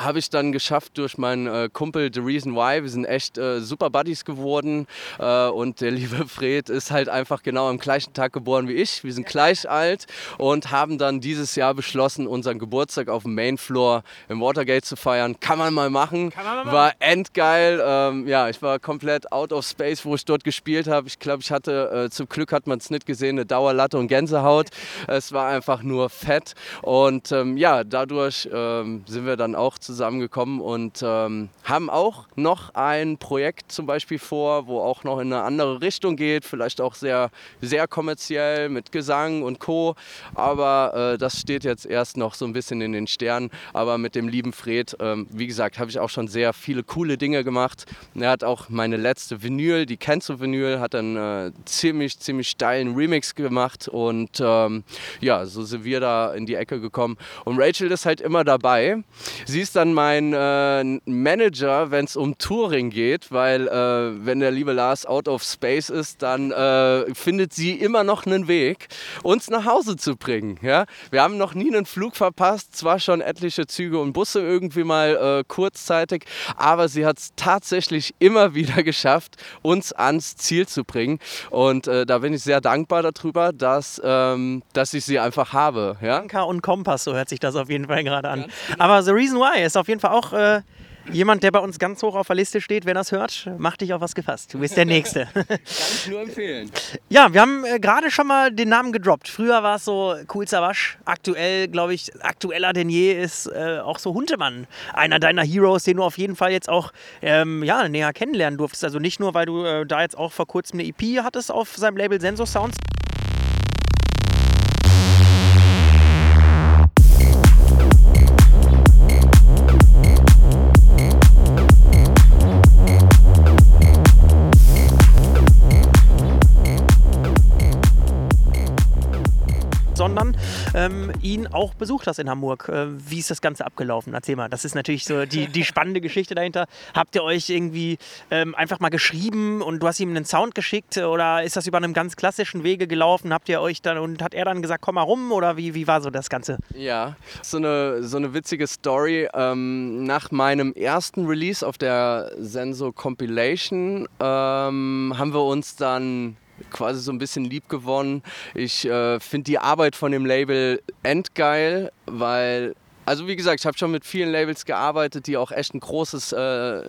habe ich dann geschafft durch meinen äh, Kumpel The Reason Why. Wir sind echt äh, super Buddies geworden äh, und der *laughs* liebe Fred ist halt einfach genau am gleichen Tag geboren wie ich. Wir sind gleich alt und haben dann dieses Jahr beschlossen, unseren Geburtstag auf dem Mainfloor im Watergate zu feiern. Kann man mal machen. Man mal machen. War endgeil. Ähm, ja, ich war komplett out of space, wo ich dort gespielt habe. Ich glaube, ich hatte, äh, zum Glück hat man es nicht gesehen, eine Dauerlatte und Gänsehaut. *laughs* es war einfach nur fett und ähm, ja, dadurch ähm, sind wir dann auch zu zusammengekommen und ähm, haben auch noch ein Projekt zum Beispiel vor, wo auch noch in eine andere Richtung geht, vielleicht auch sehr, sehr kommerziell mit Gesang und Co. Aber äh, das steht jetzt erst noch so ein bisschen in den Sternen. Aber mit dem lieben Fred, ähm, wie gesagt, habe ich auch schon sehr viele coole Dinge gemacht. Er hat auch meine letzte Vinyl, die Kenzo Vinyl, hat einen äh, ziemlich, ziemlich steilen Remix gemacht und ähm, ja, so sind wir da in die Ecke gekommen. Und Rachel ist halt immer dabei. Sie ist dann mein äh, Manager, wenn es um Touring geht, weil äh, wenn der liebe Lars out of space ist, dann äh, findet sie immer noch einen Weg, uns nach Hause zu bringen. Ja? Wir haben noch nie einen Flug verpasst, zwar schon etliche Züge und Busse irgendwie mal äh, kurzzeitig, aber sie hat es tatsächlich immer *laughs* wieder geschafft, uns ans Ziel zu bringen. Und äh, da bin ich sehr dankbar darüber, dass, ähm, dass ich sie einfach habe. Ja? Anker und Kompass, so hört sich das auf jeden Fall gerade an. Aber The Reason Why ist auf jeden Fall auch äh, jemand, der bei uns ganz hoch auf der Liste steht. Wenn das hört, mach dich auf was gefasst. Du bist der Nächste. *laughs* Kann ich *laughs* nur empfehlen. Ja, wir haben äh, gerade schon mal den Namen gedroppt. Früher war es so Cool Savage. Aktuell, glaube ich, aktueller denn je ist äh, auch so Huntemann. Einer deiner Heroes, den du auf jeden Fall jetzt auch ähm, ja, näher kennenlernen durftest. Also nicht nur, weil du äh, da jetzt auch vor kurzem eine EP hattest auf seinem Label Sensor Sounds. Ähm, ihn auch besucht hast in Hamburg. Äh, wie ist das Ganze abgelaufen? Erzähl mal. Das ist natürlich so die, die spannende Geschichte dahinter. Habt ihr euch irgendwie ähm, einfach mal geschrieben und du hast ihm einen Sound geschickt oder ist das über einem ganz klassischen Wege gelaufen? Habt ihr euch dann und hat er dann gesagt, komm mal rum oder wie, wie war so das Ganze? Ja, so eine, so eine witzige Story. Ähm, nach meinem ersten Release auf der Senso Compilation ähm, haben wir uns dann quasi so ein bisschen lieb gewonnen. Ich äh, finde die Arbeit von dem Label endgeil, weil Also wie gesagt, ich habe schon mit vielen Labels gearbeitet, die auch echt ein großes, äh,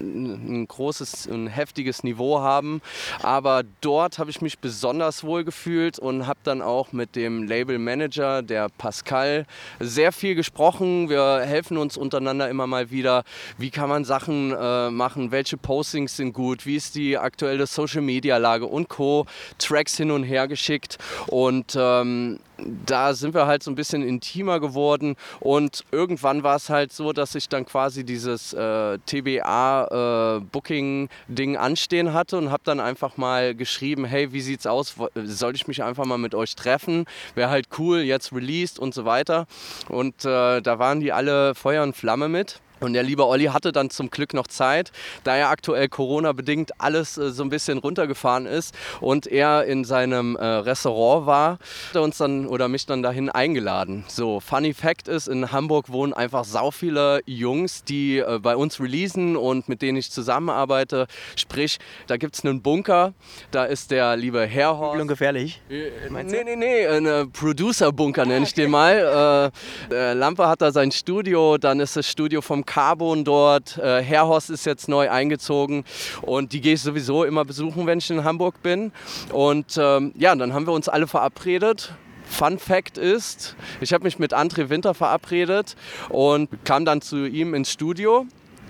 ein großes, ein heftiges Niveau haben. Aber dort habe ich mich besonders wohl gefühlt und habe dann auch mit dem Label Manager, der Pascal, sehr viel gesprochen. Wir helfen uns untereinander immer mal wieder. Wie kann man Sachen äh, machen? Welche Postings sind gut? Wie ist die aktuelle Social Media Lage und Co. Tracks hin und her geschickt und ähm, da sind wir halt so ein bisschen intimer geworden und irgendwann war es halt so, dass ich dann quasi dieses äh, TBA-Booking-Ding äh, anstehen hatte und habe dann einfach mal geschrieben, hey, wie sieht's aus? Soll ich mich einfach mal mit euch treffen? Wäre halt cool, jetzt released und so weiter. Und äh, da waren die alle Feuer und Flamme mit. Und der liebe Olli hatte dann zum Glück noch Zeit, da er aktuell Corona-bedingt alles äh, so ein bisschen runtergefahren ist und er in seinem äh, Restaurant war, hat er uns dann oder mich dann dahin eingeladen. So, Funny Fact ist, in Hamburg wohnen einfach sau viele Jungs, die äh, bei uns releasen und mit denen ich zusammenarbeite. Sprich, da gibt es einen Bunker, da ist der liebe Herrhorst. Und gefährlich. Äh, nee, nee, nee, ein Producer-Bunker nenne ich den mal. Äh, Lampe hat da sein Studio, dann ist das Studio vom Carbon dort. Äh, Herrhorst ist jetzt neu eingezogen und die gehe ich sowieso immer besuchen, wenn ich in Hamburg bin. Und ähm, ja, dann haben wir uns alle verabredet. Fun Fact ist, ich habe mich mit André Winter verabredet und kam dann zu ihm ins Studio.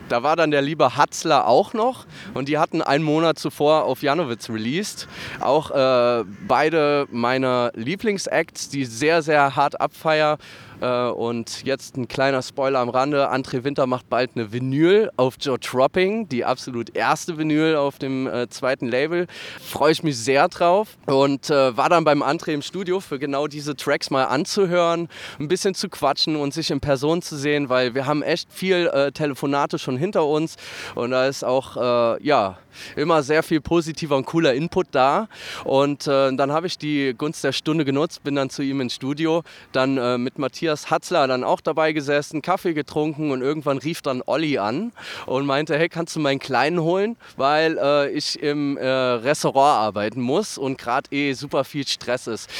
Da war dann der liebe Hatzler auch noch und die hatten einen Monat zuvor auf Janowitz released. Auch äh, beide meiner Lieblingsacts, die sehr, sehr hart abfeier. Äh, und jetzt ein kleiner Spoiler am Rande. André Winter macht bald eine Vinyl auf Joe Tropping, die absolut erste Vinyl auf dem äh, zweiten Label. Freue ich mich sehr drauf und äh, war dann beim André im Studio für genau diese Tracks mal anzuhören, ein bisschen zu quatschen und sich in Person zu sehen, weil wir haben echt viel äh, Telefonate schon hinter uns und da ist auch, äh, ja, immer sehr viel positiver und cooler Input da. Und äh, dann habe ich die Gunst der Stunde genutzt, bin dann zu ihm ins Studio, dann äh, mit Matthias Hatzler dann auch dabei gesessen, Kaffee getrunken und irgendwann rief dann Olli an und meinte, hey, kannst du meinen Kleinen holen, weil äh, ich im äh, Restaurant arbeiten muss und gerade eh super viel Stress ist.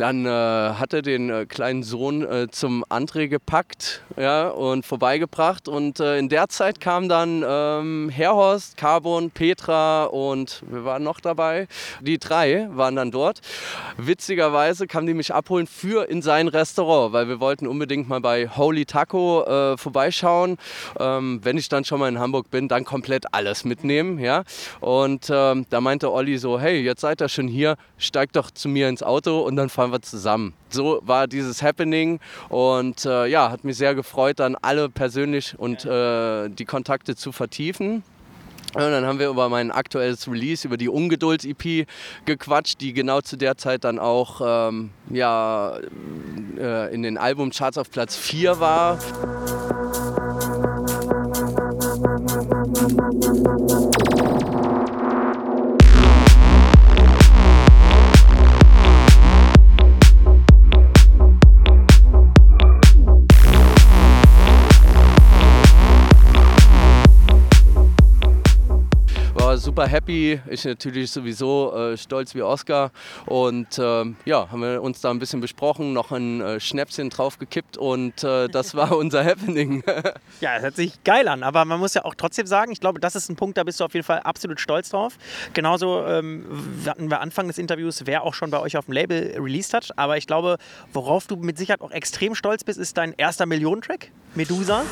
Dann äh, hat er den äh, kleinen Sohn äh, zum André gepackt ja, und vorbeigebracht. Und äh, in der Zeit kam dann ähm, Herhorst, Carbon, Petra und wir waren noch dabei. Die drei waren dann dort. Witzigerweise kamen die mich abholen für in sein Restaurant, weil wir wollten unbedingt mal bei Holy Taco äh, vorbeischauen. Ähm, wenn ich dann schon mal in Hamburg bin, dann komplett alles mitnehmen. Ja? Und ähm, da meinte Olli so, hey, jetzt seid ihr schon hier, steigt doch zu mir ins Auto und dann fahren fahren wir zusammen. So war dieses Happening und äh, ja, hat mich sehr gefreut, dann alle persönlich und äh, die Kontakte zu vertiefen. Und dann haben wir über mein aktuelles Release, über die Ungeduld-EP gequatscht, die genau zu der Zeit dann auch ähm, ja, äh, in den Albumcharts auf Platz 4 war. Super happy. Ich natürlich sowieso äh, stolz wie Oscar. Und äh, ja, haben wir uns da ein bisschen besprochen, noch ein äh, Schnäpschen draufgekippt und äh, das *laughs* war unser Happening. ja, es hört sich geil an, aber man muss ja auch trotzdem sagen, ich glaube, das ist ein Punkt, da bist du auf jeden Fall absolut stolz drauf. Genauso ähm, hatten wir Anfang des Interviews, wer auch schon bei euch auf dem Label released hat. Aber ich glaube, worauf du mit Sicherheit auch extrem stolz bist, ist dein erster Millionentrack, Medusa.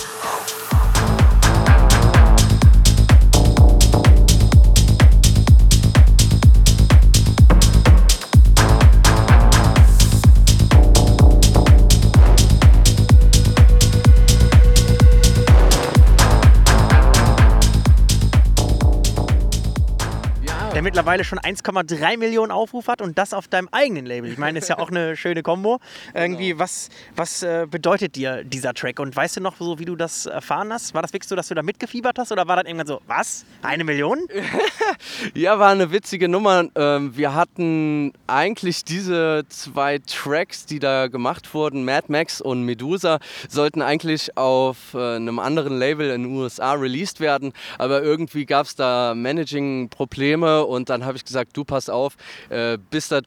Der mittlerweile schon 1,3 Millionen Aufrufe hat und das auf deinem eigenen Label. Ich meine, ist ja auch eine *laughs* schöne Kombo. Irgendwie, genau. was, was äh, bedeutet dir dieser Track? Und weißt du noch so, wie du das erfahren hast? War das wirklich so, dass du da mitgefiebert hast oder war das irgendwann so, was? Eine Million? *laughs* ja, war eine witzige Nummer. Ähm, wir hatten eigentlich diese zwei Tracks, die da gemacht wurden, Mad Max und Medusa, sollten eigentlich auf äh, einem anderen Label in den USA released werden, aber irgendwie gab es da Managing-Probleme und dann habe ich gesagt, du pass auf, äh, bis das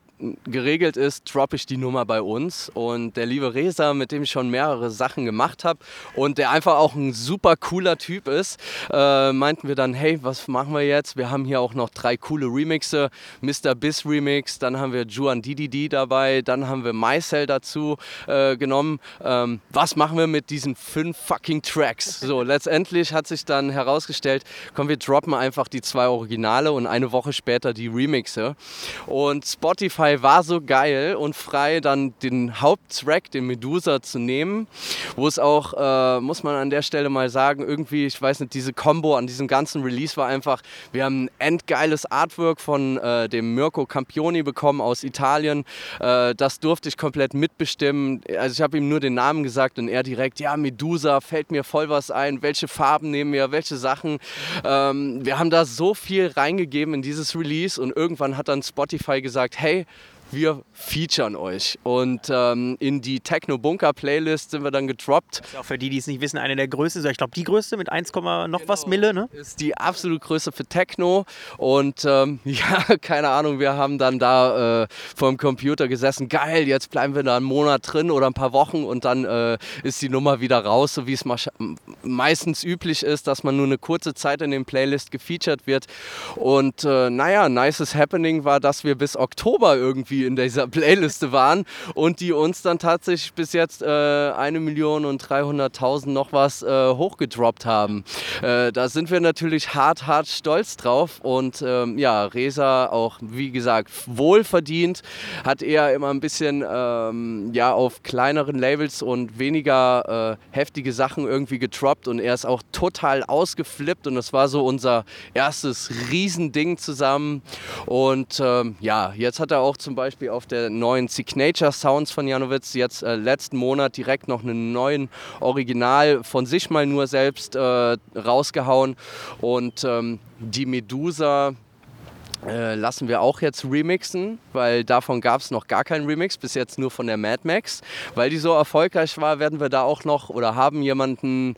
geregelt ist, droppe ich die Nummer bei uns. Und der liebe Resa, mit dem ich schon mehrere Sachen gemacht habe und der einfach auch ein super cooler Typ ist, äh, meinten wir dann, hey, was machen wir jetzt? Wir haben hier auch noch drei coole Remixe. Mr. Biss Remix, dann haben wir Juan DDD dabei, dann haben wir MyCell dazu äh, genommen. Ähm, was machen wir mit diesen fünf fucking Tracks? So, *laughs* letztendlich hat sich dann herausgestellt, komm, wir droppen einfach die zwei Originale und eine Woche später die Remixe. Und Spotify war so geil und frei, dann den Haupttrack, den Medusa, zu nehmen, wo es auch, äh, muss man an der Stelle mal sagen, irgendwie, ich weiß nicht, diese Combo an diesem ganzen Release war einfach, wir haben ein endgeiles Artwork von äh, dem Mirko Campioni bekommen aus Italien. Äh, das durfte ich komplett mitbestimmen. Also ich habe ihm nur den Namen gesagt und er direkt, ja, Medusa, fällt mir voll was ein, welche Farben nehmen wir, welche Sachen. Ähm, wir haben da so viel reingegeben in dieses Release und irgendwann hat dann Spotify gesagt, hey, wir featuren euch. Und ähm, in die Techno Bunker Playlist sind wir dann gedroppt. Ist auch für die, die es nicht wissen, eine der größten, ich glaube die größte mit 1, noch genau. was Mille, ne? Ist die absolut größte für Techno. Und ähm, *laughs* ja, keine Ahnung, wir haben dann da äh, vor dem Computer gesessen. Geil, jetzt bleiben wir da einen Monat drin oder ein paar Wochen und dann äh, ist die Nummer wieder raus, so wie es meistens üblich ist, dass man nur eine kurze Zeit in den Playlist gefeatured wird. Und äh, naja, nices Happening war, dass wir bis Oktober irgendwie in dieser *laughs* Playliste waren und die uns dann tatsächlich bis jetzt äh, eine Million und 300.000 noch was äh, hochgedroppt haben. Äh, da sind wir natürlich hart, hart stolz drauf und ähm, ja, Resa auch, wie gesagt, wohlverdient, hat eher immer ein bisschen ähm, ja, auf kleineren Labels und weniger äh, heftige Sachen irgendwie getroppt und er ist auch total ausgeflippt und das war so unser erstes Riesending zusammen und ähm, ja, jetzt hat er auch zum Beispiel Beispiel auf der neuen Signature Sounds von Janowitz jetzt äh, letzten Monat direkt noch einen neuen Original von sich mal nur selbst äh, rausgehauen. Und ähm, die Medusa, äh, lassen wir auch jetzt remixen, weil davon gab es noch gar keinen Remix, bis jetzt nur von der Mad Max. Weil die so erfolgreich war, werden wir da auch noch oder haben jemanden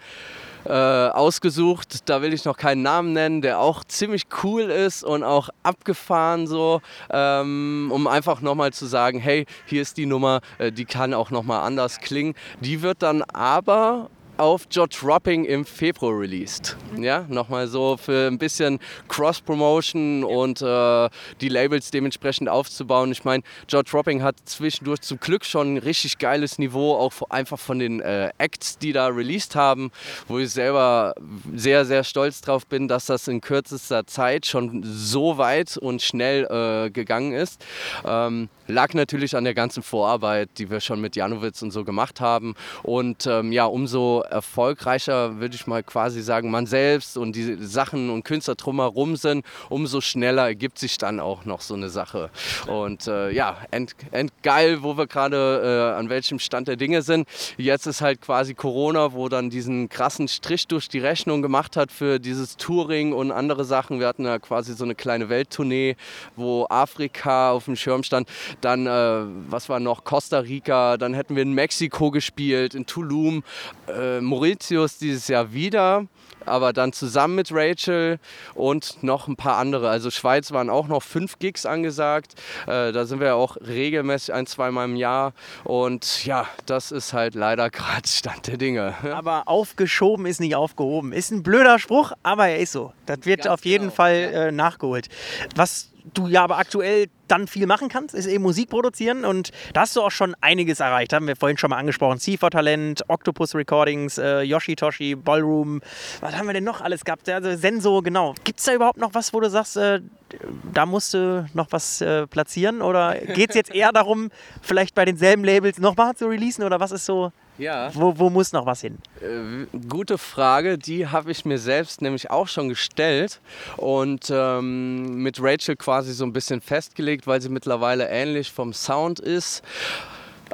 äh, ausgesucht. Da will ich noch keinen Namen nennen, der auch ziemlich cool ist und auch abgefahren so, ähm, um einfach nochmal zu sagen, hey, hier ist die Nummer, äh, die kann auch nochmal anders klingen. Die wird dann aber auf George Dropping im Februar released. Ja, nochmal so für ein bisschen Cross-Promotion und äh, die Labels dementsprechend aufzubauen. Ich meine, George Dropping hat zwischendurch zum Glück schon ein richtig geiles Niveau, auch einfach von den äh, Acts, die da released haben, wo ich selber sehr, sehr stolz drauf bin, dass das in kürzester Zeit schon so weit und schnell äh, gegangen ist. Ähm, lag natürlich an der ganzen Vorarbeit, die wir schon mit Janowitz und so gemacht haben. Und ähm, ja, umso erfolgreicher, würde ich mal quasi sagen, man selbst und die Sachen und Künstler drumherum sind, umso schneller ergibt sich dann auch noch so eine Sache. Und äh, ja, end, endgeil, wo wir gerade äh, an welchem Stand der Dinge sind. Jetzt ist halt quasi Corona, wo dann diesen krassen Strich durch die Rechnung gemacht hat für dieses Touring und andere Sachen. Wir hatten ja quasi so eine kleine Welttournee, wo Afrika auf dem Schirm stand. Dann, äh, was war noch, Costa Rica, dann hätten wir in Mexiko gespielt, in Tulum. Äh, Mauritius dieses Jahr wieder, aber dann zusammen mit Rachel und noch ein paar andere. Also Schweiz waren auch noch fünf Gigs angesagt. Äh, da sind wir ja auch regelmäßig ein, zweimal im Jahr. Und ja, das ist halt leider gerade Stand der Dinge. *laughs* Aber aufgeschoben ist nicht aufgehoben. Ist ein blöder Spruch, aber er ist so. Das wird Ganz auf jeden genau. Fall äh, nachgeholt. Was du ja aber aktuell dann viel machen kannst, ist eben Musik produzieren und da hast du auch schon einiges erreicht. Haben wir vorhin schon mal angesprochen. c Talent, Octopus Recordings, äh, Yoshi Toshi, Ballroom. Was haben wir denn noch alles gehabt? Also Sensor, genau. Gibt es da überhaupt noch was, wo du sagst, äh, da musst du noch was äh, platzieren? Oder geht es jetzt eher darum, vielleicht bei denselben Labels nochmal zu releasen? Oder was ist so ja. Wo, wo muss noch was hin? Äh, gute Frage, die habe ich mir selbst nämlich auch schon gestellt und ähm, mit Rachel quasi so ein bisschen festgelegt, weil sie mittlerweile ähnlich vom Sound ist.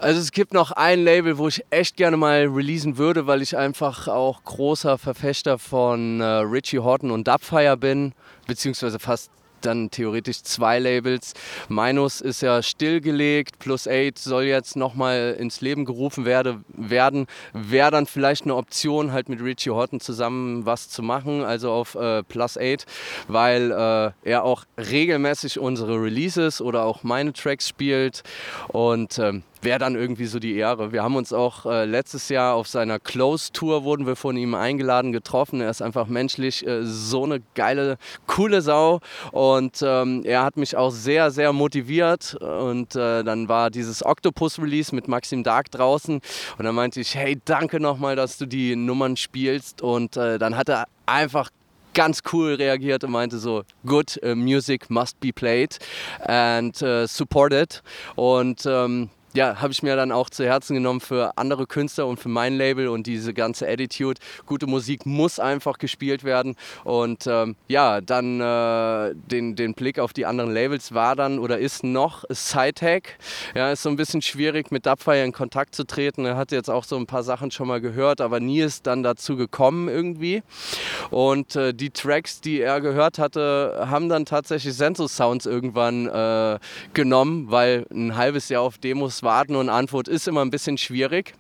Also es gibt noch ein Label, wo ich echt gerne mal releasen würde, weil ich einfach auch großer Verfechter von äh, Richie Horton und Dubfire bin, beziehungsweise fast dann theoretisch zwei Labels. Minus ist ja stillgelegt, Plus 8 soll jetzt nochmal ins Leben gerufen werde, werden. Wäre dann vielleicht eine Option, halt mit Richie Horton zusammen was zu machen, also auf äh, Plus 8, weil äh, er auch regelmäßig unsere Releases oder auch meine Tracks spielt und ähm, wäre dann irgendwie so die Ehre. Wir haben uns auch äh, letztes Jahr auf seiner Close-Tour wurden wir von ihm eingeladen, getroffen. Er ist einfach menschlich äh, so eine geile, coole Sau und ähm, er hat mich auch sehr, sehr motiviert und äh, dann war dieses Octopus-Release mit Maxim Dark draußen und dann meinte ich, hey, danke nochmal, dass du die Nummern spielst und äh, dann hat er einfach ganz cool reagiert und meinte so, good uh, music must be played and uh, supported. Und ähm, ja, habe ich mir dann auch zu Herzen genommen für andere Künstler und für mein Label und diese ganze Attitude. Gute Musik muss einfach gespielt werden. Und ähm, ja, dann äh, den, den Blick auf die anderen Labels war dann oder ist noch Sidehack. Ja, ist so ein bisschen schwierig mit Dubfire in Kontakt zu treten. Er hat jetzt auch so ein paar Sachen schon mal gehört, aber nie ist dann dazu gekommen irgendwie. Und äh, die Tracks, die er gehört hatte, haben dann tatsächlich Senso Sounds irgendwann äh, genommen, weil ein halbes Jahr auf Demos Warten und Antwort ist immer ein bisschen schwierig.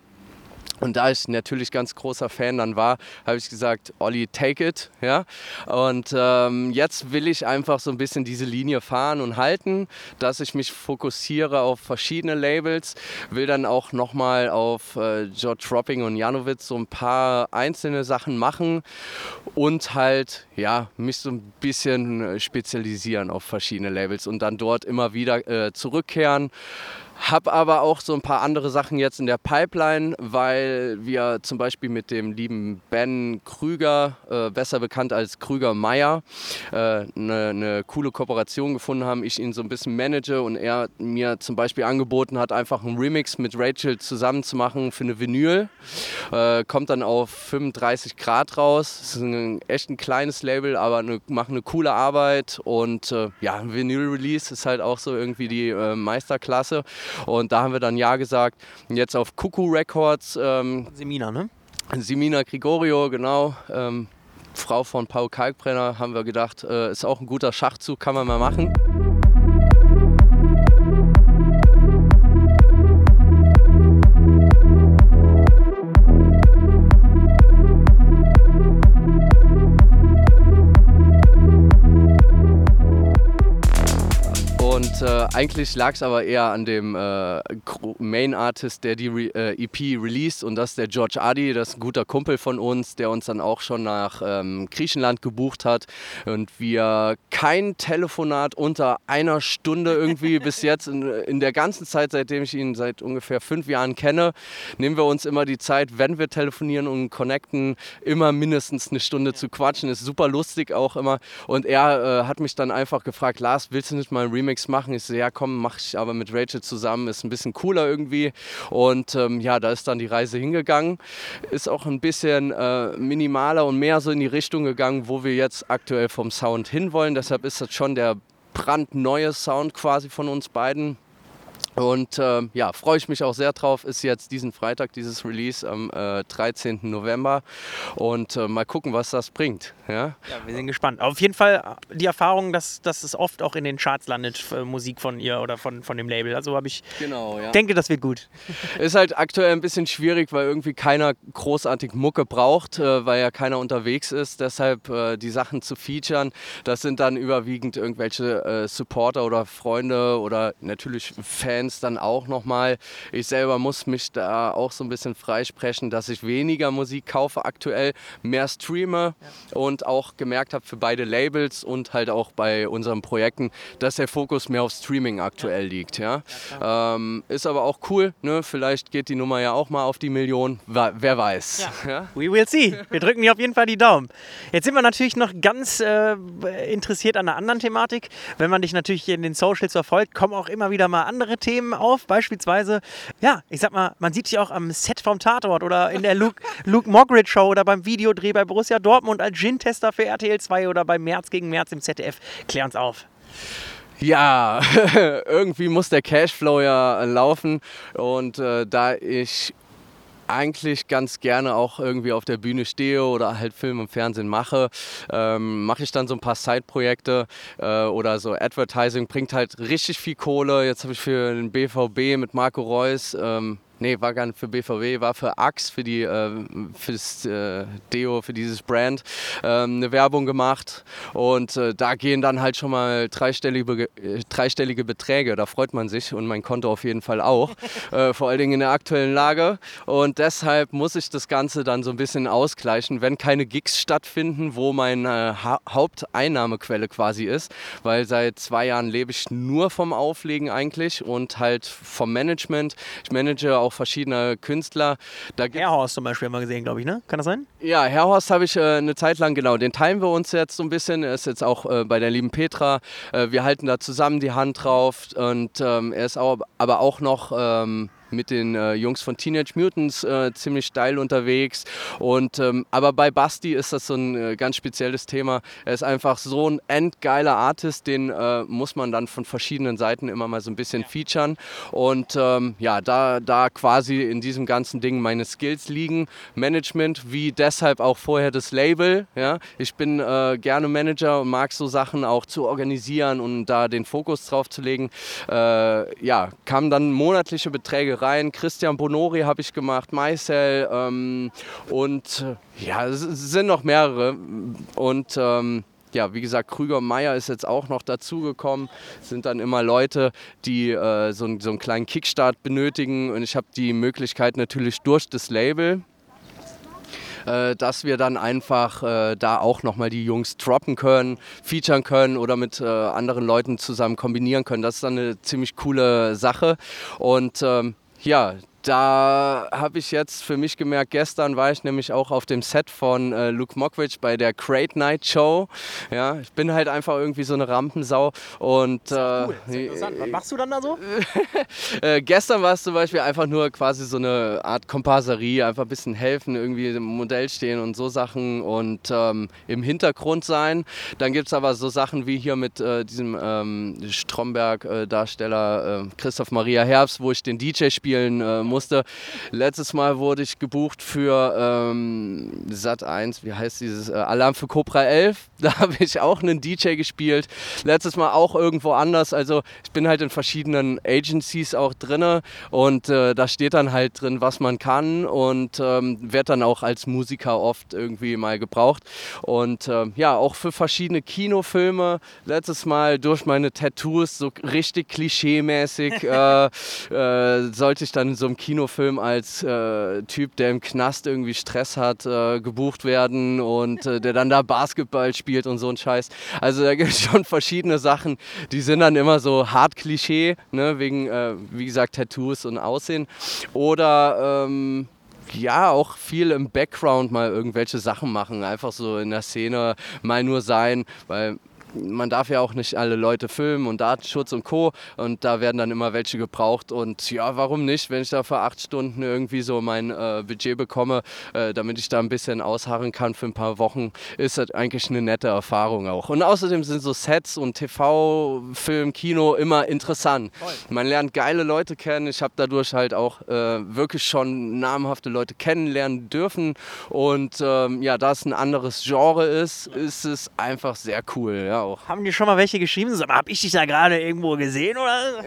Und da ich natürlich ganz großer Fan dann war, habe ich gesagt, Olli, take it. Ja? Und ähm, jetzt will ich einfach so ein bisschen diese Linie fahren und halten, dass ich mich fokussiere auf verschiedene Labels, will dann auch nochmal auf äh, George Ropping und Janowitz so ein paar einzelne Sachen machen und halt ja, mich so ein bisschen äh, spezialisieren auf verschiedene Labels und dann dort immer wieder äh, zurückkehren. Hab aber auch so ein paar andere Sachen jetzt in der Pipeline, weil wir zum Beispiel mit dem lieben Ben Krüger, äh, besser bekannt als Krüger Meier, eine äh, ne, ne coole Kooperation gefunden haben. Ich ihn so ein bisschen manage und er mir zum Beispiel angeboten hat, einfach einen Remix mit Rachel zusammen zu machen für eine Vinyl. Äh, kommt dann auf 35 Grad raus. Das ist ein, echt ein kleines Label, aber eine, machen eine coole Arbeit und äh, ja, Vinyl-Release ist halt auch so irgendwie die äh, Meisterklasse. Und da haben wir dann Ja gesagt. Jetzt auf Kuku Records. Ähm, Semina, ne? Semina Gregorio, genau. Ähm, Frau von Paul Kalkbrenner, haben wir gedacht, äh, ist auch ein guter Schachzug, kann man mal machen. Und äh, eigentlich lag es aber eher an dem äh, Main Artist, der die Re äh, EP released und das ist der George Adi, das ist ein guter Kumpel von uns, der uns dann auch schon nach ähm, Griechenland gebucht hat. Und wir kein Telefonat unter einer Stunde irgendwie *laughs* bis jetzt in, in der ganzen Zeit, seitdem ich ihn seit ungefähr fünf Jahren kenne, nehmen wir uns immer die Zeit, wenn wir telefonieren und connecten, immer mindestens eine Stunde zu quatschen. Ist super lustig auch immer. Und er äh, hat mich dann einfach gefragt, Lars, willst du nicht mal einen Remix machen. Ich so, ja komm, mach ich aber mit Rachel zusammen, ist ein bisschen cooler irgendwie. Und ähm, ja, da ist dann die Reise hingegangen. Ist auch ein bisschen äh, minimaler und mehr so in die Richtung gegangen, wo wir jetzt aktuell vom Sound hinwollen. Deshalb ist das schon der brandneue Sound quasi von uns beiden. Und äh, ja, freue ich mich auch sehr drauf. Ist jetzt diesen Freitag dieses Release am äh, 13. November. Und äh, mal gucken, was das bringt. Ja? ja, wir sind gespannt. Auf jeden Fall äh, die Erfahrung, dass, dass es oft auch in den Charts landet, Musik von ihr oder von, von dem Label. Also habe ich. Genau, ja. Denke, das wird gut. *laughs* Ist halt aktuell ein bisschen schwierig, weil irgendwie keiner großartig Mucke braucht, äh, weil ja keiner unterwegs ist. Deshalb äh, die Sachen zu featuren, das sind dann überwiegend irgendwelche Supporter oder Freunde oder natürlich Fans Fans dann auch nochmal. Ich selber muss mich da auch so ein bisschen freisprechen, dass ich weniger Musik kaufe aktuell, mehr streame ja. und auch gemerkt habe für beide Labels und halt auch bei unseren Projekten, dass der Fokus mehr auf Streaming aktuell ja. liegt. Ja? ja ähm, ist aber auch cool, ne? vielleicht geht die Nummer ja auch mal auf die Million, wer weiß. We will see. Wir drücken dir auf jeden Fall die Daumen. Jetzt sind wir natürlich noch ganz äh, interessiert an einer anderen Thematik. Wenn man dich natürlich in den Socials verfolgt, kommen auch immer wieder mal andere Themen Themen auf. Beispielsweise, ja, ich sag mal, man sieht dich auch am Set vom Tatort oder in der Luke, *laughs* Luke Moggridge Show oder beim Videodreh bei Borussia Dortmund als Gin-Tester für RTL 2 oder bei März gegen März im ZDF. Klär uns auf. Ja, *laughs* irgendwie muss der Cashflow ja laufen und äh, da ich eigentlich ganz gerne auch irgendwie auf der Bühne stehe oder halt Film und Fernsehen mache, ähm, mache ich dann so ein paar Side-Projekte äh, oder so Advertising, bringt halt richtig viel Kohle. Jetzt habe ich für den BVB mit Marco Reus ähm, nee, war gar nicht für BVW, war für Axe, für die, äh, fürs äh, Deo, für dieses Brand ähm, eine Werbung gemacht. Und äh, da gehen dann halt schon mal dreistellige, äh, dreistellige Beträge, da freut man sich und mein Konto auf jeden Fall auch, *laughs* äh, vor allen Dingen in der aktuellen Lage. Und deshalb muss ich das Ganze dann so ein bisschen ausgleichen, wenn keine Gigs stattfinden, wo meine ha Haupteinnahmequelle quasi ist, weil seit zwei Jahren lebe ich nur vom Auflegen eigentlich und halt vom Management. Ich manage auch auch verschiedene Künstler. Da Herrhorst zum Beispiel haben wir gesehen, glaube ich, ne? Kann das sein? Ja, Herrhorst habe ich äh, eine Zeit lang, genau, den teilen wir uns jetzt so ein bisschen. Er ist jetzt auch äh, bei der lieben Petra. Äh, wir halten da zusammen die Hand drauf und ähm, er ist auch, aber auch noch ähm, mit den äh, Jungs von Teenage Mutants äh, ziemlich steil unterwegs. Und, ähm, aber bei Basti ist das so ein äh, ganz spezielles Thema. Er ist einfach so ein endgeiler Artist, den äh, muss man dann von verschiedenen Seiten immer mal so ein bisschen featuren. Und ähm, ja, da, da quasi in diesem ganzen Ding meine Skills liegen. Management, wie deshalb auch vorher das Label. Ja? Ich bin äh, gerne Manager und mag so Sachen auch zu organisieren und da den Fokus drauf zu legen. Äh, ja, kamen dann monatliche Beträge rein. Christian Bonori habe ich gemacht, Maisel ähm, und äh, ja, es sind noch mehrere. Und ähm, ja, wie gesagt, Krüger Meier ist jetzt auch noch dazugekommen. Sind dann immer Leute, die äh, so, so einen kleinen Kickstart benötigen. Und ich habe die Möglichkeit natürlich durch das Label, äh, dass wir dann einfach äh, da auch nochmal die Jungs droppen können, featuren können oder mit äh, anderen Leuten zusammen kombinieren können. Das ist dann eine ziemlich coole Sache. Und ähm, ja, da habe ich jetzt für mich gemerkt, gestern war ich nämlich auch auf dem Set von äh, Luke Mockridge bei der Great Night Show. Ja, ich bin halt einfach irgendwie so eine Rampensau. Und, äh, cool. interessant. Was machst du dann da so? *laughs* äh, gestern war es zum Beispiel einfach nur quasi so eine Art Komparserie, einfach ein bisschen helfen, irgendwie im Modell stehen und so Sachen und ähm, im Hintergrund sein. Dann gibt es aber so Sachen wie hier mit äh, diesem ähm, Stromberg-Darsteller äh, Christoph Maria Herbst, wo ich den DJ spielen äh, musste. Letztes Mal wurde ich gebucht für ähm, Sat 1, wie heißt dieses äh, Alarm für Cobra 11. *laughs* Da habe ich auch einen DJ gespielt. Letztes Mal auch irgendwo anders. Also ich bin halt in verschiedenen Agencies auch drin und äh, da steht dann halt drin, was man kann und ähm, wird dann auch als Musiker oft irgendwie mal gebraucht. Und äh, ja, auch für verschiedene Kinofilme. Letztes Mal durch meine Tattoos so richtig klischee-mäßig *laughs* äh, äh, sollte ich dann in so einem Kinofilm als äh, Typ, der im Knast irgendwie Stress hat, äh, gebucht werden und äh, der dann da Basketball spielt und so ein Scheiß. Also da gibt es *laughs* schon verschiedene Sachen, die sind dann immer so hart Klischee, ne, wegen, äh, wie gesagt, Tattoos und Aussehen. Oder ähm, ja, auch viel im Background mal irgendwelche Sachen machen, einfach so in der Szene mal nur sein, weil man darf ja auch nicht alle Leute filmen und Datenschutz und Co. Und da werden dann immer welche gebraucht. Und ja, warum nicht, wenn ich da für acht Stunden irgendwie so mein äh, Budget bekomme, äh, damit ich da ein bisschen ausharren kann für ein paar Wochen, ist das eigentlich eine nette Erfahrung auch. Und außerdem sind so Sets und TV, Film, Kino immer interessant. Man lernt geile Leute kennen. Ich habe dadurch halt auch äh, wirklich schon namhafte Leute kennenlernen dürfen. Und ähm, ja, da es ein anderes Genre ist, ist es einfach sehr cool. Ja auch. Haben die schon mal welche geschrieben? So, hab ich dich da gerade irgendwo gesehen oder?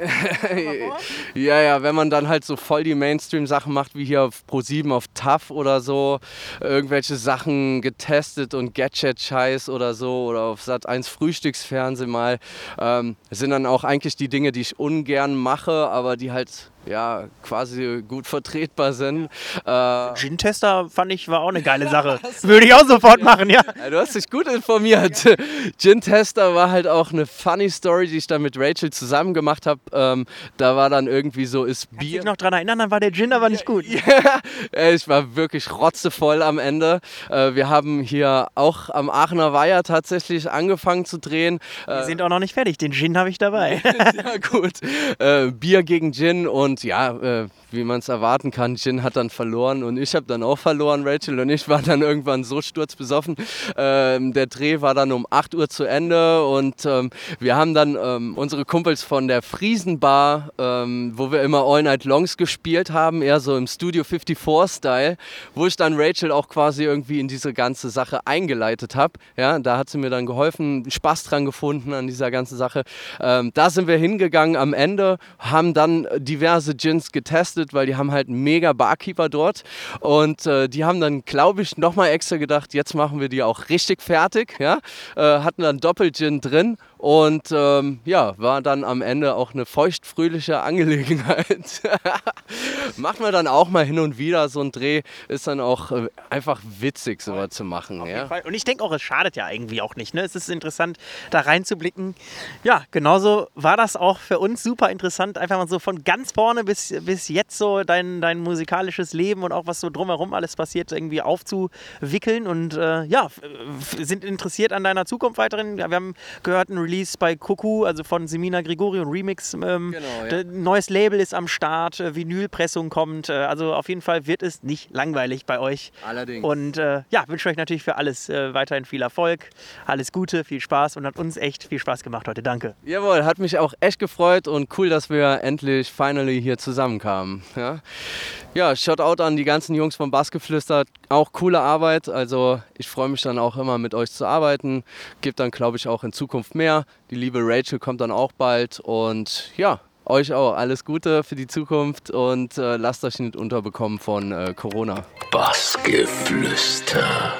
*laughs* ja, ja, wenn man dann halt so voll die Mainstream-Sachen macht, wie hier auf Pro7 auf TAF oder so, irgendwelche Sachen getestet und Gadget-Scheiß oder so oder auf Sat 1 Frühstücksfernsehen mal, ähm, sind dann auch eigentlich die Dinge, die ich ungern mache, aber die halt ja, quasi gut vertretbar sind. Äh, Gin-Tester fand ich war auch eine geile *laughs* Sache. Würde ich auch sofort machen, ja. ja du hast dich gut informiert. *laughs* Gin-Tester war halt auch eine funny Story, die ich dann mit Rachel zusammen gemacht habe. Ähm, da war dann irgendwie so, ist Bier. Kannst dich noch daran erinnern, dann war der Gin aber nicht gut. *laughs* ja, ich war wirklich rotzevoll am Ende. Äh, wir haben hier auch am Aachener Weiher tatsächlich angefangen zu drehen. Wir äh, sind auch noch nicht fertig, den Gin habe ich dabei. ja, gut. Äh, Bier gegen Gin und Und ja, äh, wie man es erwarten kann, Jin hat dann verloren und ich habe dann auch verloren. Rachel und ich *laughs* waren dann irgendwann so sturzbesoffen. Ähm, der Dreh war dann um 8 Uhr zu Ende und ähm, wir haben dann ähm, unsere Kumpels von der Friesenbar, ähm, wo wir immer All Night Longs gespielt haben, eher so im Studio 54-Style, wo ich dann Rachel auch quasi irgendwie in diese ganze Sache eingeleitet habe. Ja, da hat sie mir dann geholfen, Spaß dran gefunden an dieser ganzen Sache. Ähm, da sind wir hingegangen am Ende, haben dann diverse Gins getestet, weil die haben halt einen mega Barkeeper dort und äh, die haben dann, glaube ich, nochmal extra gedacht, jetzt machen wir die auch richtig fertig. Ja? Äh, hatten dann Doppel-Gin drin und ähm, ja, war dann am Ende auch eine feuchtfröhliche Angelegenheit. *laughs* Macht man dann auch mal hin und wieder so ein Dreh, ist dann auch äh, einfach witzig, sowas zu machen. Ja? Und ich denke auch, es schadet ja irgendwie auch nicht. Ne? Es ist interessant, da reinzublicken. Ja, genauso war das auch für uns super interessant, einfach mal so von ganz vorne bis, bis jetzt so dein, dein musikalisches Leben und auch was so drumherum alles passiert, irgendwie aufzuwickeln. Und äh, ja, sind interessiert an deiner Zukunft weiterhin. Wir haben gehört, ein Release bei Kuku, also von Semina Grigori und Remix. Ähm, genau, ja. Neues Label ist am Start, äh, Vinylpressung kommt. Äh, also auf jeden Fall wird es nicht langweilig bei euch. Allerdings. Und äh, ja, wünsche euch natürlich für alles äh, weiterhin viel Erfolg, alles Gute, viel Spaß und hat uns echt viel Spaß gemacht heute. Danke. Jawohl, hat mich auch echt gefreut und cool, dass wir endlich finally hier zusammenkamen. Ja, ja Shoutout an die ganzen Jungs vom Bassgeflüster. Auch coole Arbeit. Also ich freue mich dann auch immer mit euch zu arbeiten. Gibt dann, glaube ich, auch in Zukunft mehr. Die liebe Rachel kommt dann auch bald und ja, euch auch alles Gute für die Zukunft und äh, lasst euch nicht unterbekommen von äh, Corona. Bassgeflüster.